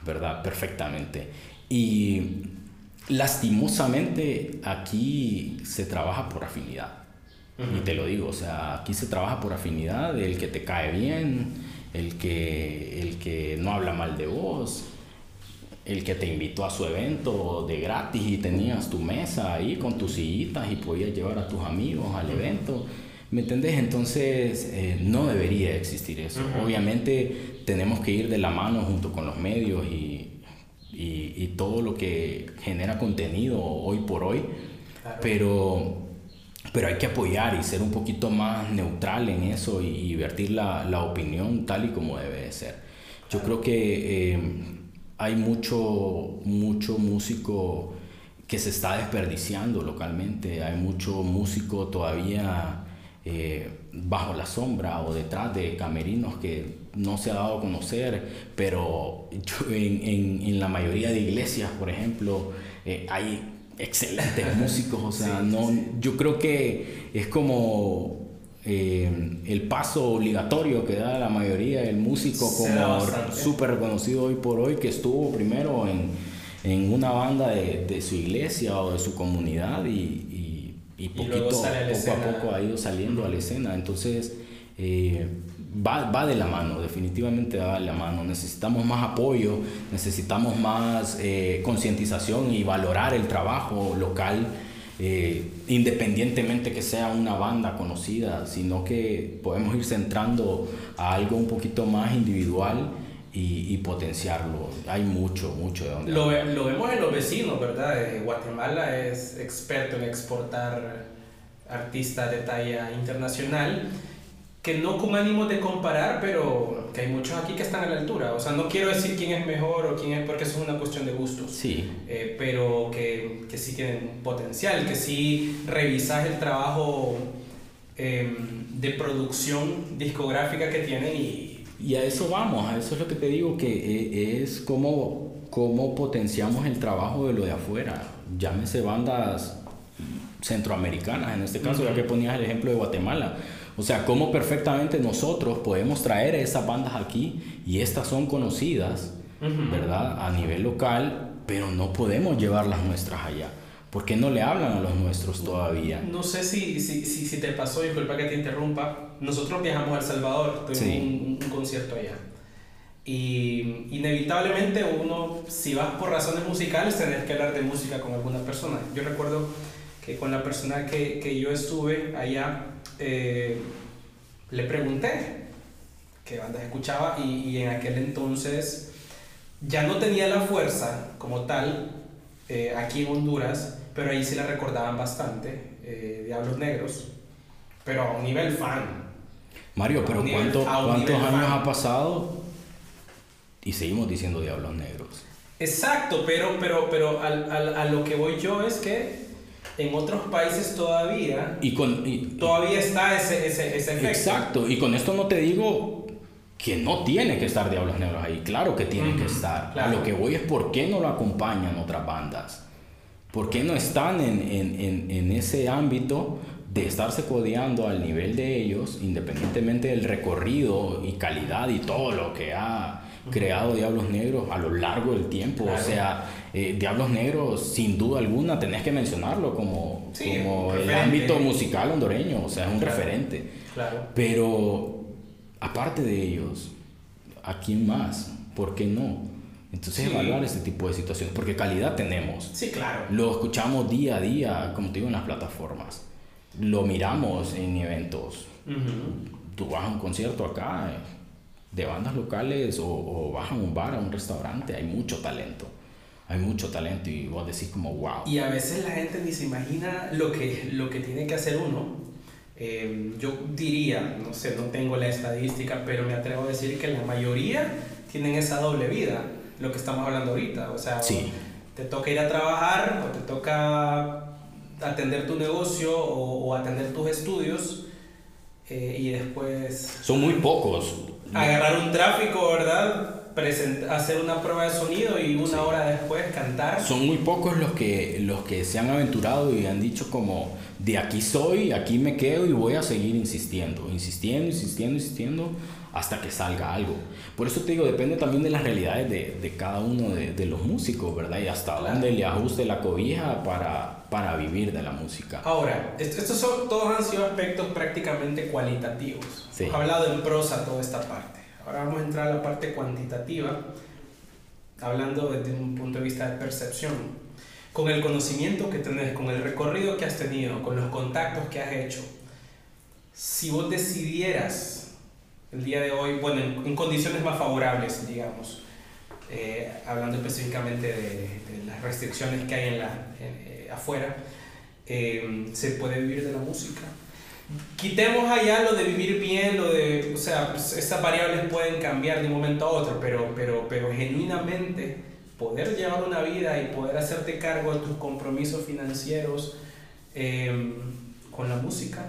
¿verdad? Perfectamente. Y lastimosamente aquí se trabaja por afinidad. Y te lo digo, o sea, aquí se trabaja por afinidad, el que te cae bien, el que, el que no habla mal de vos, el que te invitó a su evento de gratis y tenías tu mesa ahí con tus sillitas y podías llevar a tus amigos al evento. ¿Me entendés? Entonces eh, no debería existir eso. Obviamente tenemos que ir de la mano junto con los medios y, y, y todo lo que genera contenido hoy por hoy, Claro. pero, pero hay que apoyar y ser un poquito más neutral en eso y, vertir la, la opinión tal y como debe de ser. Yo creo que eh, hay mucho, mucho músico que se está desperdiciando localmente, hay mucho músico todavía eh, bajo la sombra o detrás de camerinos que no se ha dado a conocer, pero yo en, en- en la mayoría de iglesias, por ejemplo, eh, hay excelentes músicos, o sea, Sí, no, sí. yo creo que es como eh, el paso obligatorio que da la mayoría del músico como súper reconocido hoy por hoy, que estuvo primero en, en una banda de, de su iglesia o de su comunidad y, y, y poquito, poco a poco ha ido saliendo a la escena. Entonces, eh, va, va de la mano, definitivamente va de la mano. Necesitamos más apoyo, necesitamos más eh, concientización y valorar el trabajo local, eh, independientemente que sea una banda conocida, sino que podemos ir centrando a algo un poquito más individual y, y potenciarlo. Hay mucho, mucho de donde Lo, lo vemos en los vecinos, ¿verdad? Eh, Guatemala es experto en exportar artistas de talla internacional, que no con ánimo de comparar, pero que hay muchos aquí que están a la altura. O sea, no quiero decir quién es mejor o quién es, porque eso es una cuestión de gustos. Sí, Eh, pero que, que sí tienen potencial, que sí revisas el trabajo eh, de producción discográfica que tienen y, Y a eso vamos, a eso es lo que te digo, que e- es como, cómo potenciamos el trabajo de lo de afuera. Llámese bandas centroamericanas, en este caso, ya que ponías el ejemplo de Guatemala. O sea, cómo perfectamente nosotros podemos traer esas bandas aquí y estas son conocidas, Ujú. ¿verdad? A nivel local, pero no podemos llevar las nuestras allá. ¿Por qué no le hablan a los nuestros todavía? No sé si, si, si, si te pasó, disculpa que te interrumpa. Nosotros viajamos a El Salvador, tuvimos Sí. un, un concierto allá. Y inevitablemente uno, si vas por razones musicales, tenés que hablar de música con alguna persona. Yo recuerdo que con la persona que, que yo estuve allá, eh, le pregunté qué bandas escuchaba y, y en aquel entonces ya no tenía la fuerza como tal eh, aquí en Honduras, pero ahí sí la recordaban bastante, eh, Diablos Negros, pero a un nivel fan. Mario, A pero un nivel- ¿cuánto- a ¿cuántos años fan. ha pasado? Y seguimos diciendo Diablos Negros. Exacto, pero, pero, pero al- a lo que voy yo es que en otros países todavía, y con, todavía está ese, ese, ese efecto. Exacto, y con esto no te digo que no tiene que estar Diablos Negros ahí, claro que tiene que estar. A lo que voy es por qué no lo acompañan otras bandas. ¿Por qué no están en, en, en, ese ámbito de estarse codeando al nivel de ellos, independientemente del recorrido y calidad y todo lo que ha creado Diablos Negros a lo largo del tiempo? O sea, eh, Diablos Negros, sin duda alguna, tenés que mencionarlo como, como el ámbito musical hondureño, o sea, es un referente. Claro. Pero aparte de ellos, ¿a quién más? ¿Por qué no? Entonces evaluar este tipo de situaciones, porque calidad tenemos. Sí, claro. Lo escuchamos día a día, como te digo, en las plataformas. Lo miramos en eventos. Tú vas a un concierto acá eh, de bandas locales o, o vas a un bar, a un restaurante, hay mucho talento hay mucho talento y vos decís como wow. Y a veces la gente ni se imagina lo que, lo que tiene que hacer uno. Eh, yo diría, no sé, no tengo la estadística, pero me atrevo a decir que la mayoría tienen esa doble vida, lo que estamos hablando ahorita. O sea, te toca ir a trabajar o te toca atender tu negocio o, atender tus estudios eh, y después... Son muy pocos. Agarrar un tráfico, ¿verdad? Hacer una prueba de sonido y una hora después cantar. Son muy pocos los que, los que se han aventurado y han dicho como, de aquí soy, aquí me quedo y voy a seguir insistiendo, insistiendo, insistiendo, insistiendo hasta que salga algo. Por eso te digo, depende también de las realidades de, de cada uno de, de, los músicos, ¿verdad? Y hasta dónde le ajuste la cobija para, para vivir de la música. Ahora, estos son, todos han sido aspectos prácticamente cualitativos. Sí. He hablado en prosa toda esta parte. Ahora vamos a entrar a la parte cuantitativa, hablando desde un punto de vista de percepción. Con el conocimiento que tenés, con el recorrido que has tenido, con los contactos que has hecho, si vos decidieras el día de hoy, bueno, en, condiciones más favorables, digamos, eh, hablando específicamente de, las restricciones que hay en la, eh, afuera, eh, se puede vivir de la música quitemos allá lo de vivir bien, lo de, o sea, pues, esas variables pueden cambiar de un momento a otro, pero, pero, pero genuinamente poder llevar una vida y poder hacerte cargo de tus compromisos financieros em, con la música,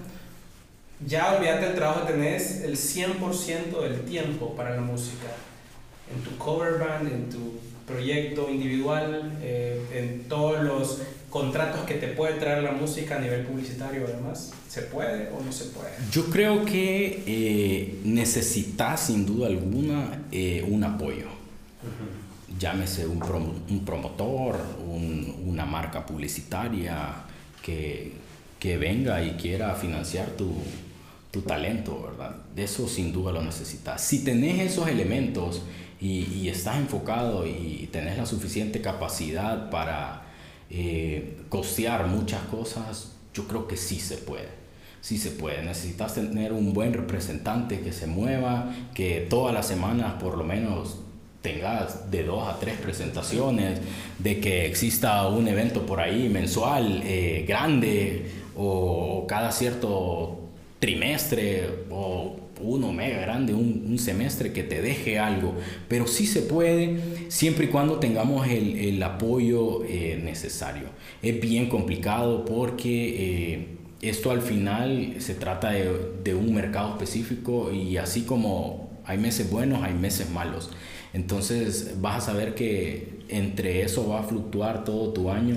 ya olvídate el trabajo, tenés el 100% del tiempo para la música, en tu cover band, en tu proyecto individual, eh, en todos los contratos que te puede traer la música a nivel publicitario además? ¿Se puede o no se puede? Yo creo que eh, necesitas sin duda alguna eh, un apoyo. Llámese un, un promotor, una marca publicitaria que, que, venga y quiera financiar tu, tu talento, ¿verdad? De eso sin duda lo necesitas. Si tenés esos elementos y, y estás enfocado y tenés la suficiente capacidad para eh, costear muchas cosas, yo creo que sí se puede. Sí se puede. Necesitas tener un buen representante que se mueva, que todas las semanas por lo menos tengas de dos a tres presentaciones, de que exista un evento por ahí mensual, eh, grande, o, cada cierto trimestre, o uno mega grande, un, semestre que te deje algo, pero sí se puede siempre y cuando tengamos el, el apoyo eh, necesario. Es bien complicado porque eh, esto al final se trata de, de, un mercado específico y así como hay meses buenos, hay meses malos. Entonces vas a saber que entre eso va a fluctuar todo tu año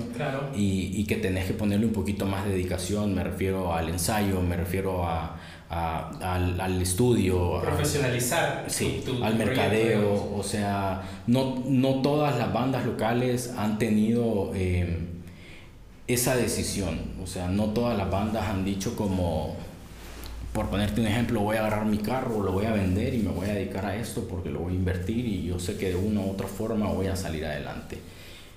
y, y que tenés que ponerle un poquito más de dedicación, me refiero al ensayo, me refiero a al, al, estudio. Profesionalizar. sí, al mercadeo. O sea, no, no todas las bandas locales han tenido eh, esa decisión. O sea, no todas las bandas han dicho como, por ponerte un ejemplo, voy a agarrar mi carro, lo voy a vender y me voy a dedicar a esto porque lo voy a invertir y yo sé que de una u otra forma voy a salir adelante.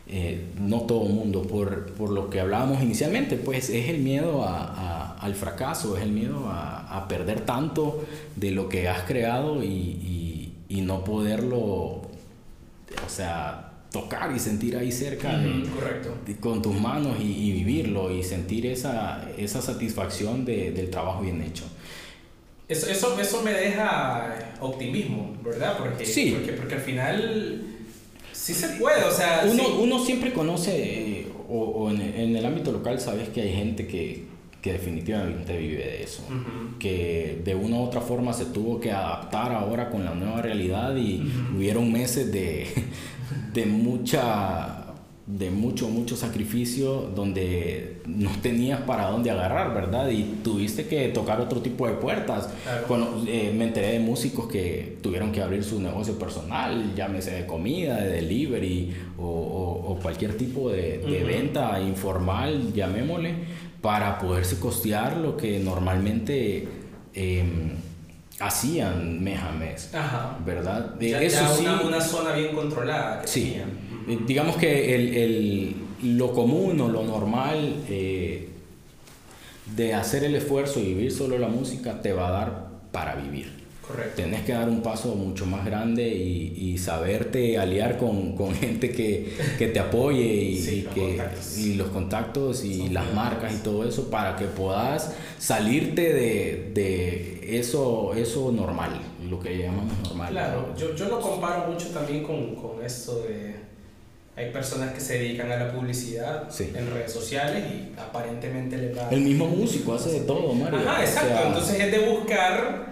Eh, no todo el mundo, por, por, lo que hablábamos inicialmente, pues es el miedo a, al fracaso, es el miedo a, a, perder tanto de lo que has creado y, y, y, no poderlo, o sea, tocar y sentir ahí cerca, correcto. con tus manos y, vivirlo y sentir esa, esa satisfacción de, del trabajo bien hecho. Eso, eso, eso me deja optimismo, ¿verdad? Porque, sí. porque, porque al final Sí se puede, o sea... Uno, uno siempre conoce o, en, el ámbito local sabes que hay gente que, que definitivamente vive de eso, que de una u otra forma se tuvo que adaptar ahora con la nueva realidad y hubieron meses de, de mucha de mucho, mucho sacrificio donde no tenías para dónde agarrar, ¿verdad? Y tuviste que tocar otro tipo de puertas. Eh, me enteré de músicos que tuvieron que abrir su negocio personal, llámese de comida, de delivery o, cualquier tipo de, venta informal, llamémosle, para poderse costear lo que normalmente... Em, hacían mes a mes, ¿verdad? Ya, Eso sí, una, zona bien controlada. sí, eh, digamos que el, el, lo común o lo normal eh, de hacer el esfuerzo y vivir solo la música te va a dar para vivir. Correcto. Tenés que dar un paso mucho más grande y, y saberte aliar con, con gente que, que, te apoye y, los que, y los contactos y las marcas y todo eso para que puedas salirte de, de eso, eso normal, lo que llamamos normal. Claro, yo, yo lo comparo mucho también con, con esto de hay personas que se dedican a la publicidad en redes sociales y aparentemente le va... El mismo músico hace de todo, Mario. Ajá, exacto. Entonces es de buscar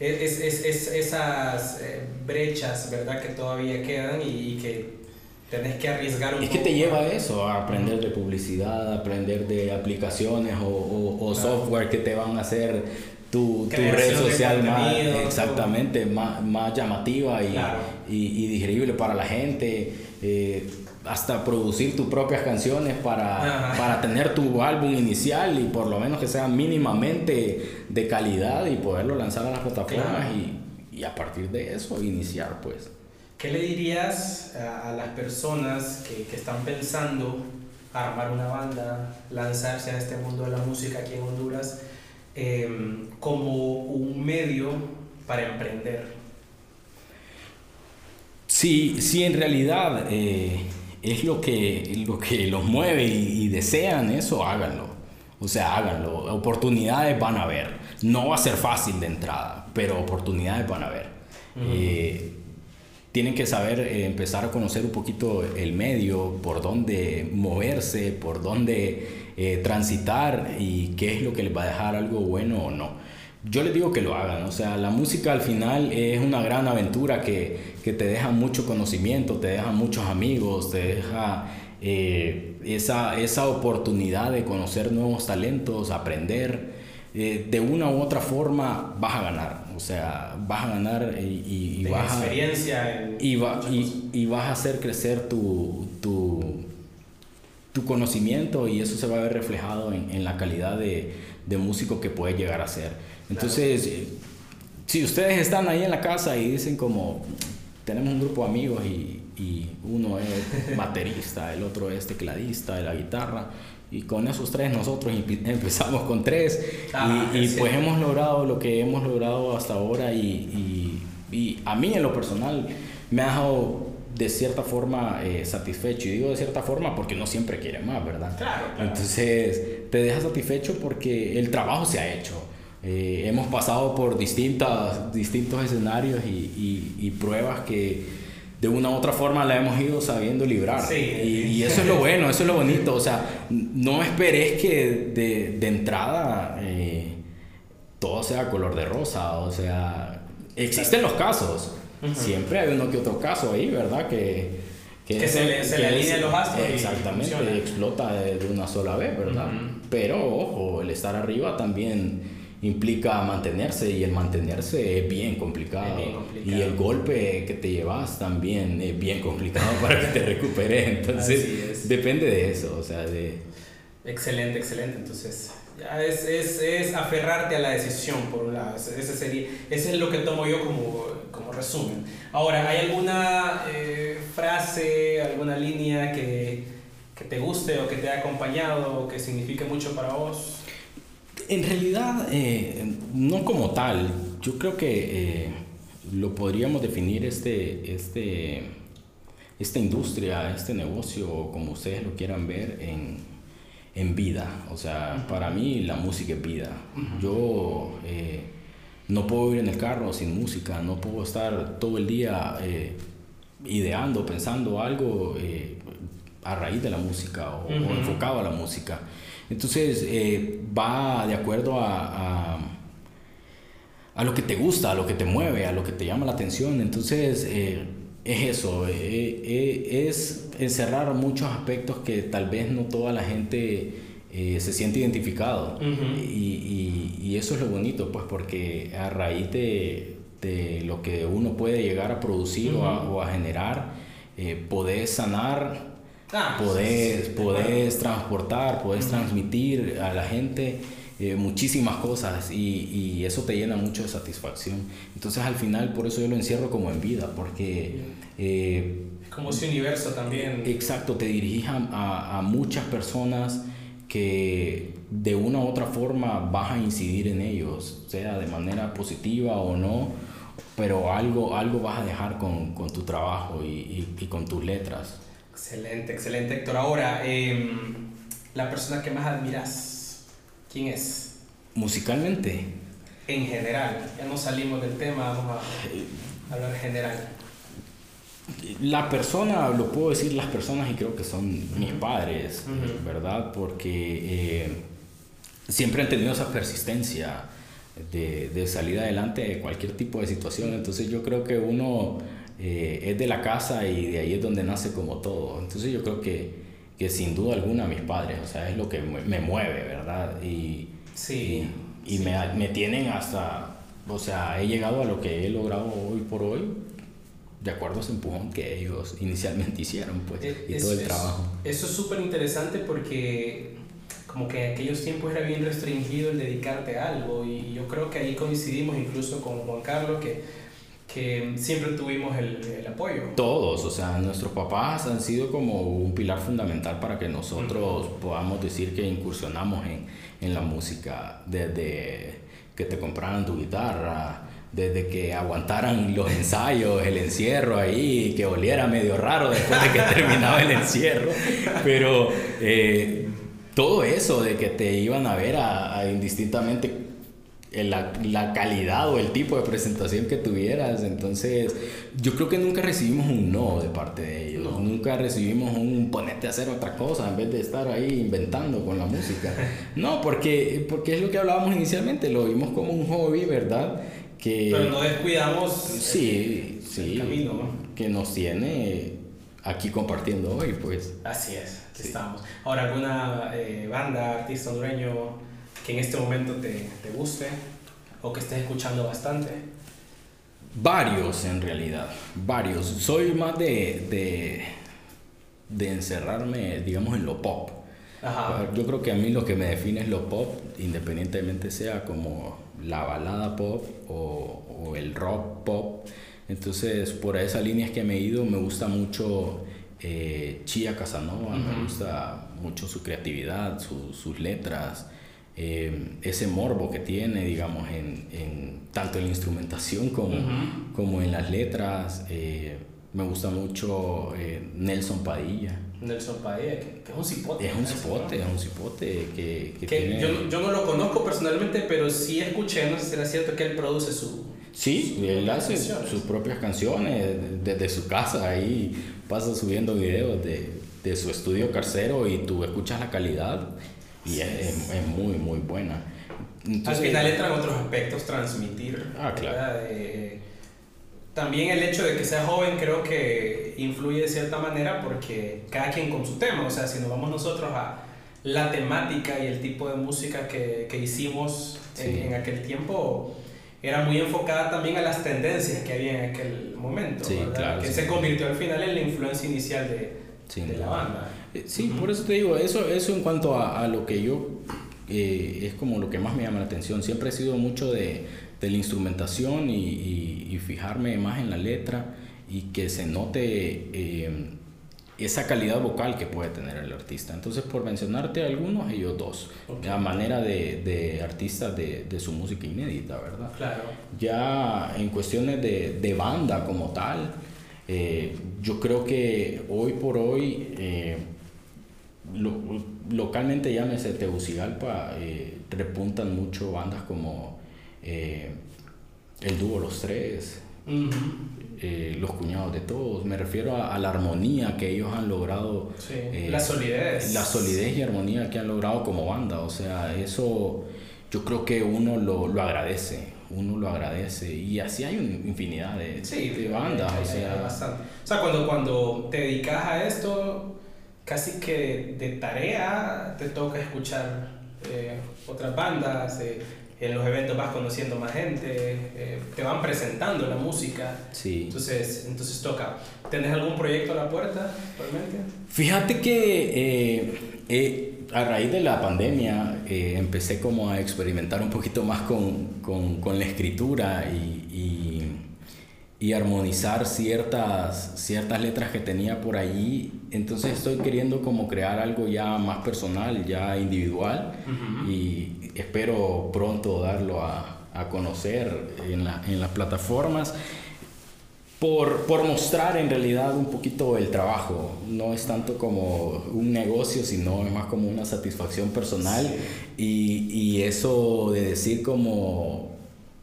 es, es, es, esas eh, brechas, ¿verdad? Que todavía quedan y, que tenés que arriesgar un Es que te lleva a eso, a aprender de publicidad, a aprender de aplicaciones o, o, software que te van a hacer tu, tu red social más, exactamente, más, más llamativa y, y, y digerible para la gente eh, hasta producir tus propias canciones para, para, tener tu álbum inicial y por lo menos que sea mínimamente de calidad y poderlo lanzar a las plataformas y, y, a partir de eso iniciar pues. ¿Qué le dirías a, las personas que, que, están pensando armar una banda, lanzarse a este mundo de la música aquí en Honduras em, como un medio para emprender? Sí, sí, en realidad eh, es lo que, lo que los mueve y, desean eso, háganlo. O sea, háganlo. Oportunidades van a haber. No va a ser fácil de entrada, pero oportunidades van a haber. Eh, tienen que saber eh, empezar a conocer un poquito el medio, por dónde moverse, por dónde transitar y qué es lo que les va a dejar algo bueno o no yo les digo que lo hagan, o sea, la música al final es una gran aventura que, que te deja mucho conocimiento, te deja muchos amigos, te deja eh, esa, esa oportunidad de conocer nuevos talentos, aprender. Eh, de una u otra forma vas a ganar, o sea, vas a ganar y, y, vas a... experiencia y, va, y, vas a hacer crecer tu, tu, tu, conocimiento y eso se va a ver reflejado en, en la calidad de, de músico que puedes llegar a ser. Entonces, eh, si ustedes están ahí en la casa y dicen como, tenemos un grupo de amigos y, y uno es baterista, el otro es tecladista de la guitarra, y con esos tres nosotros empezamos con tres ah, y, pues hemos logrado lo que hemos logrado hasta ahora y, y, a mí en lo personal me ha dejado de cierta forma eh, satisfecho y digo de cierta forma porque no siempre quiere más, ¿verdad? Claro, Entonces te deja satisfecho porque el trabajo se ha hecho. Eh, hemos pasado por distintas, distintos escenarios y, y, pruebas que de una u otra forma la hemos ido sabiendo librar. y, eso es lo bueno, eso es lo bonito. O sea, no esperes que de, de entrada eh, todo sea color de rosa. O sea, existen los casos. Siempre hay uno que otro caso ahí, ¿verdad? Que, que, se, le, se le los astros. Exactamente, explota de, una sola vez, ¿verdad? Pero ojo, el estar arriba también implica mantenerse y el mantenerse es bien complicado. Y el golpe que te llevas también es bien complicado para que te recuperes. Entonces, depende de eso, o sea, de... Excelente, excelente. Entonces, ya es, es, es, aferrarte a la decisión, por un lado. Ese, sería, ese es lo que tomo yo como, como resumen. Ahora, ¿hay alguna eh, frase, alguna línea que, que te guste o que te haya acompañado o que signifique mucho para vos? En realidad, eh, no como tal. Yo creo que eh, lo podríamos definir este, este, esta industria, este negocio, como ustedes lo quieran ver, en, en vida. O sea, para mí la música es vida. Yo eh, no puedo ir en el carro sin música, no puedo estar todo el día ideando, pensando algo a raíz de la música o, enfocado a la música. Entonces eh, va de acuerdo a, a, a, lo que te gusta, a lo que te mueve, a lo que te llama la atención. Entonces es eso, es encerrar muchos aspectos que tal vez no toda la gente eh, se siente identificado. y, y, eso es lo bonito, pues porque a raíz de, de lo que uno puede llegar a producir o, a, generar, eh, podés sanar, ah, podés, transportar, podés transmitir a la gente. Eh, muchísimas cosas y, y, eso te llena mucho de satisfacción. Entonces al final por eso yo lo encierro como en vida, porque... Eh, como ese universo también. Exacto, te diriges a, a, muchas personas que de una u otra forma vas a incidir en ellos, sea de manera positiva o no, pero algo, algo vas a dejar con, con tu trabajo y, y, con tus letras. Excelente, excelente Héctor. Ahora, em, la persona que más admiras, ¿quién es? Musicalmente. En general, ya no salimos del tema, vamos a hablar en general la persona, lo puedo decir las personas y creo que son mis padres, ¿verdad? Porque eh, siempre han tenido esa persistencia de, de, salir adelante de cualquier tipo de situación. Entonces yo creo que uno eh, es de la casa y de ahí es donde nace como todo. Entonces yo creo que, que sin duda alguna mis padres, o sea, es lo que me mueve, ¿verdad? Y, sí, y, Me, me tienen hasta, o sea, he llegado a lo que he logrado hoy por hoy de acuerdo a ese empujón que ellos inicialmente hicieron, pues, y todo el trabajo. Eso es súper interesante porque como que en aquellos tiempos era bien restringido el dedicarte a algo y yo creo que ahí coincidimos incluso con Juan Carlos que, que siempre tuvimos el, el, apoyo. Todos, o sea, nuestros papás han sido como un pilar fundamental para que nosotros podamos decir que incursionamos en, en la música desde que te compraran tu guitarra, desde que aguantaran los ensayos, el encierro ahí, que oliera medio raro después de que terminaba el encierro, pero eh, todo eso de que te iban a ver a, indistintamente la, la, calidad o el tipo de presentación que tuvieras. Entonces, yo creo que nunca recibimos un no de parte de ellos. Nunca recibimos un ponete a hacer otra cosa en vez de estar ahí inventando con la música. No, porque, porque es lo que hablábamos inicialmente, lo vimos como un hobby, ¿verdad? Pero no descuidamos sí, sí, que nos tiene aquí compartiendo hoy, pues. Así es, estamos. Ahora, ¿alguna eh, banda, artista hondureño que en este momento te, te guste o que estés escuchando bastante? Varios, en realidad, varios. Soy más de, de, de encerrarme, digamos, en lo pop. Ajá. Yo creo que a mí lo que me define es lo pop, independientemente sea como la balada pop o, o, el rock pop. Entonces, por esa línea es que me he ido. Me gusta mucho eh, Chia Casanova, me gusta mucho su creatividad, sus letras, eh, ese morbo que tiene, digamos, en, en tanto en la instrumentación como, como en las letras. Eh, me gusta mucho Nelson Padilla. Nelson Padilla, que, es un cipote. Es un cipote, es un cipote que, que, tiene... yo, yo, no lo conozco personalmente, pero sí escuché, no sé si era cierto que él produce su... Sí, él hace sus propias canciones desde su casa, ahí pasa subiendo videos de, de su estudio carcero y tú escuchas la calidad y es, es, muy, muy buena. Entonces, Al final entran otros aspectos, transmitir. Ah, claro. también el hecho de que sea joven creo que influye de cierta manera porque cada quien con su tema, o sea, si nos vamos nosotros a la temática y el tipo de música que, que hicimos en, aquel tiempo, era muy enfocada también a las tendencias que había en aquel momento, que se convirtió al final en la influencia inicial de, de la banda. Eh, sí, por eso te digo, eso, eso en cuanto a, a lo que yo, eh, es como lo que más me llama la atención, siempre he sido mucho de, de la instrumentación y, y, y fijarme más en la letra y que se note eh, esa calidad vocal que puede tener el artista. Entonces, por mencionarte algunos, ellos dos, a manera de, de artistas de, de, su música inédita, ¿verdad? Claro. Ya en cuestiones de, de banda como tal, eh, yo creo que hoy por hoy, eh, localmente llámese Tegucigalpa, repuntan mucho bandas como el dúo Los Tres, Eh, los cuñados de todos. Me refiero a, la armonía que ellos han logrado. Eh, la solidez. La solidez y armonía que han logrado como banda. O sea, eso yo creo que uno lo, lo agradece. Uno lo agradece. Y así hay una infinidad de, de bandas. o, sea, o sea, cuando, cuando te dedicas a esto, casi que de tarea te toca escuchar eh, otras bandas en los eventos vas conociendo más gente, eh, te van presentando la música. Sí. Entonces, entonces toca. ¿Tienes algún proyecto a la puerta realmente? Fíjate que eh, eh, a raíz de la pandemia empecé como a experimentar un poquito más con, con, con la escritura y, y, y, armonizar ciertas, ciertas letras que tenía por allí. Entonces estoy queriendo como crear algo ya más personal, ya individual. Y espero pronto darlo a, a conocer en, la, en, las plataformas. Por, por, mostrar en realidad un poquito el trabajo. No es tanto como un negocio, sino es más como una satisfacción personal. Y, y, eso de decir como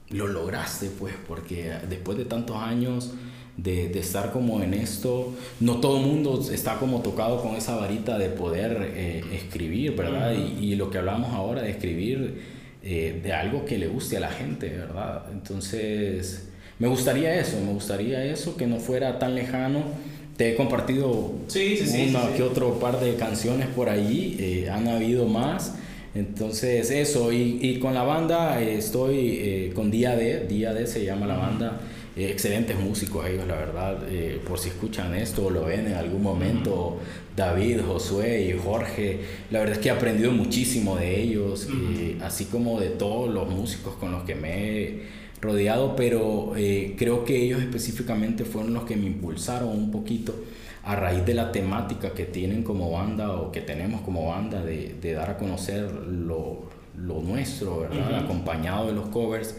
lo lograste, pues, porque después de tantos años de, de estar como en esto, no todo el mundo está como tocado con esa varita de poder eh, escribir, ¿verdad? y, y, lo que hablamos ahora de escribir eh, de algo que le guste a la gente, ¿verdad? Entonces, me gustaría eso, me gustaría eso, que no fuera tan lejano. Te he compartido sí, sí, una que otro par de canciones por ahí, eh, han habido más. Entonces, eso, y, y con la banda estoy con Día D, Día D se llama la banda. Eh, excelentes músicos ellos, la verdad. Eh, por si escuchan esto o lo ven en algún momento, David, Josué y Jorge, la verdad es que he aprendido muchísimo de ellos, eh, así como de todos los músicos con los que me he rodeado, pero creo que ellos específicamente fueron los que me impulsaron un poquito a raíz de la temática que tienen como banda o que tenemos como banda de, de dar a conocer lo, lo nuestro, ¿verdad? Acompañado de los covers.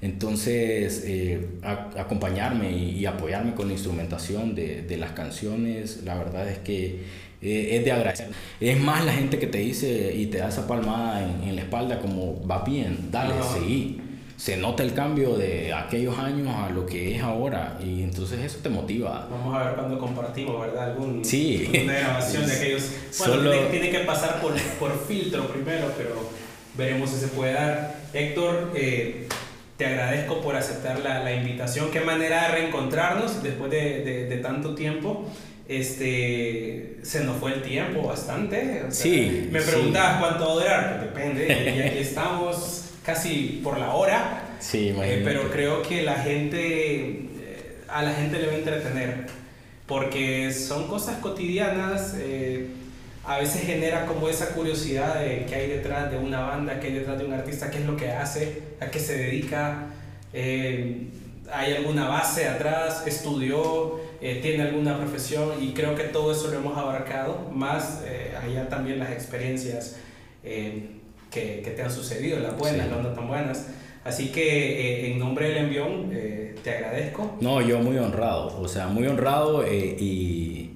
Entonces, eh, acompañarme y, apoyarme con la instrumentación de, de, las canciones, la verdad es que eh, es de agradecer. Es más la gente que te dice y te da esa palmada en, en la espalda como va bien, dale, seguí. Se nota el cambio de aquellos años a lo que es ahora y entonces eso te motiva. Vamos a ver cuando compartimos, ¿verdad? Algún, sí. Una grabación de aquellos... Bueno, Solo... tiene, tiene, que pasar por, por filtro primero, pero veremos si se puede dar. Héctor, eh, te agradezco por aceptar la, la, invitación. Qué manera de reencontrarnos después de, de, de, tanto tiempo. Este, se nos fue el tiempo bastante. O sea, sí. Me preguntabas sí. cuánto va a durar. Pues depende. y aquí estamos casi por la hora. Sí, eh, pero creo que la gente, eh, a la gente le va a entretener. Porque son cosas cotidianas. Eh, a veces genera como esa curiosidad de qué hay detrás de una banda, qué hay detrás de un artista, qué es lo que hace, a qué se dedica, eh, hay alguna base atrás, estudió, tiene alguna profesión y creo que todo eso lo hemos abarcado, más allá también las experiencias que, que, te han sucedido, las buenas, sí. las no tan buenas. Así que en nombre del envión te agradezco. No, yo muy honrado, o sea, muy honrado y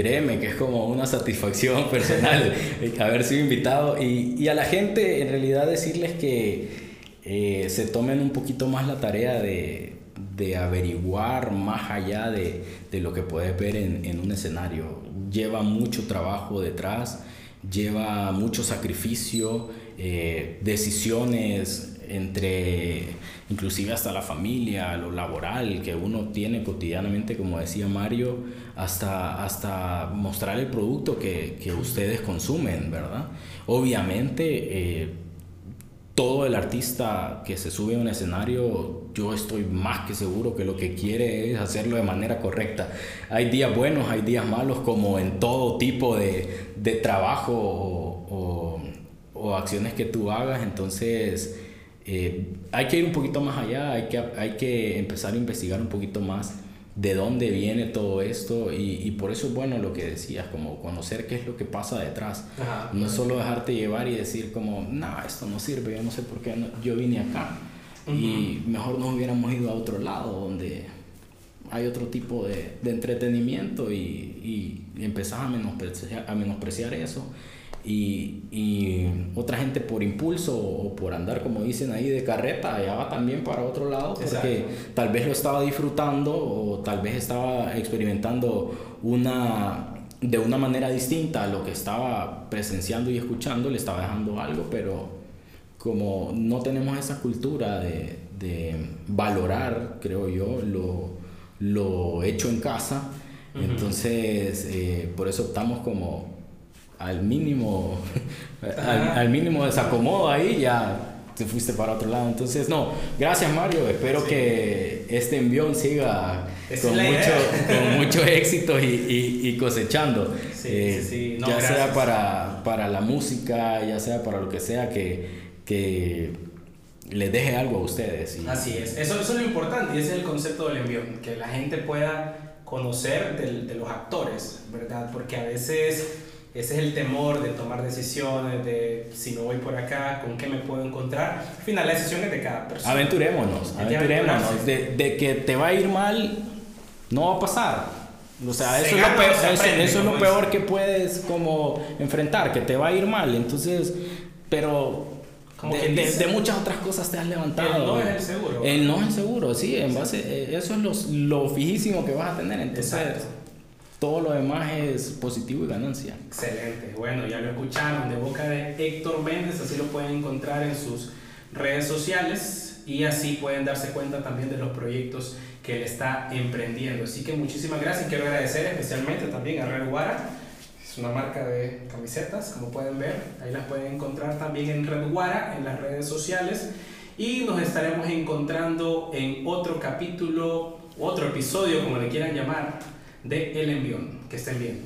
créeme que es como una satisfacción personal haber sido invitado y, y, a la gente en realidad decirles que eh, se tomen un poquito más la tarea de, de averiguar más allá de, de, lo que puedes ver en, en un escenario. Lleva mucho trabajo detrás, lleva mucho sacrificio, eh, decisiones entre inclusive hasta la familia, lo laboral que uno tiene cotidianamente, como decía Mario, hasta, hasta mostrar el producto que, que ustedes consumen, ¿verdad? Obviamente, eh, todo el artista que se sube a un escenario, yo estoy más que seguro que lo que quiere es hacerlo de manera correcta. Hay días buenos, hay días malos, como en todo tipo de, de trabajo o acciones que tú hagas, entonces eh, hay que ir un poquito más allá, hay que, hay que empezar a investigar un poquito más de dónde viene todo esto y, y, por eso es bueno lo que decías, como conocer qué es lo que pasa detrás. Ajá, no solo dejarte llevar y decir como, no, esto no sirve, yo no sé por qué no, yo vine acá. Uh -huh. Y mejor nos hubiéramos ido a otro lado donde hay otro tipo de, de entretenimiento y, y, y empezás a menospreciar, a menospreciar eso y, y, otra gente por impulso o por andar, como dicen ahí, de carreta, ya va también para otro lado, porque tal vez lo estaba disfrutando o tal vez estaba experimentando una de una manera distinta a lo que estaba presenciando y escuchando, le estaba dejando algo, pero como no tenemos esa cultura de, de valorar, creo yo, lo, lo hecho en casa, entonces eh, por eso optamos como al mínimo, al, mínimo desacomodo ahí, ya te fuiste para otro lado. Entonces, no, gracias Mario, espero que este envión siga con mucho, con mucho éxito y, y, cosechando. Eh, ya sea para, para la música, ya sea para lo que sea, que, que les deje algo a ustedes. Así es, eso, eso, es lo importante y ese es el concepto del envión, que la gente pueda conocer de, de los actores, ¿verdad? Porque a veces ese es el temor de tomar decisiones, de si no voy por acá, con qué me puedo encontrar. Al final, la decisión es de cada persona. Aventurémonos, aventurémonos. De, de, que te va a ir mal, no va a pasar. O sea, eso, es lo, peor, eso, es lo peor que puedes como enfrentar, que te va a ir mal. Entonces, pero de, de, muchas otras cosas te has levantado. El no es el seguro. El no es el seguro, sí, en base, eh, eso es lo, lo fijísimo que vas a tener. Entonces, todo lo demás es positivo y ganancia. Excelente. Bueno, ya lo escucharon de boca de Héctor Méndez, así lo pueden encontrar en sus redes sociales y así pueden darse cuenta también de los proyectos que él está emprendiendo. Así que muchísimas gracias. Quiero agradecer especialmente también a Red Guara. Es una marca de camisetas, como pueden ver. Ahí las pueden encontrar también en Red Guara, en las redes sociales. Y nos estaremos encontrando en otro capítulo, otro episodio, como le quieran llamar, de El Envión. Que estén bien.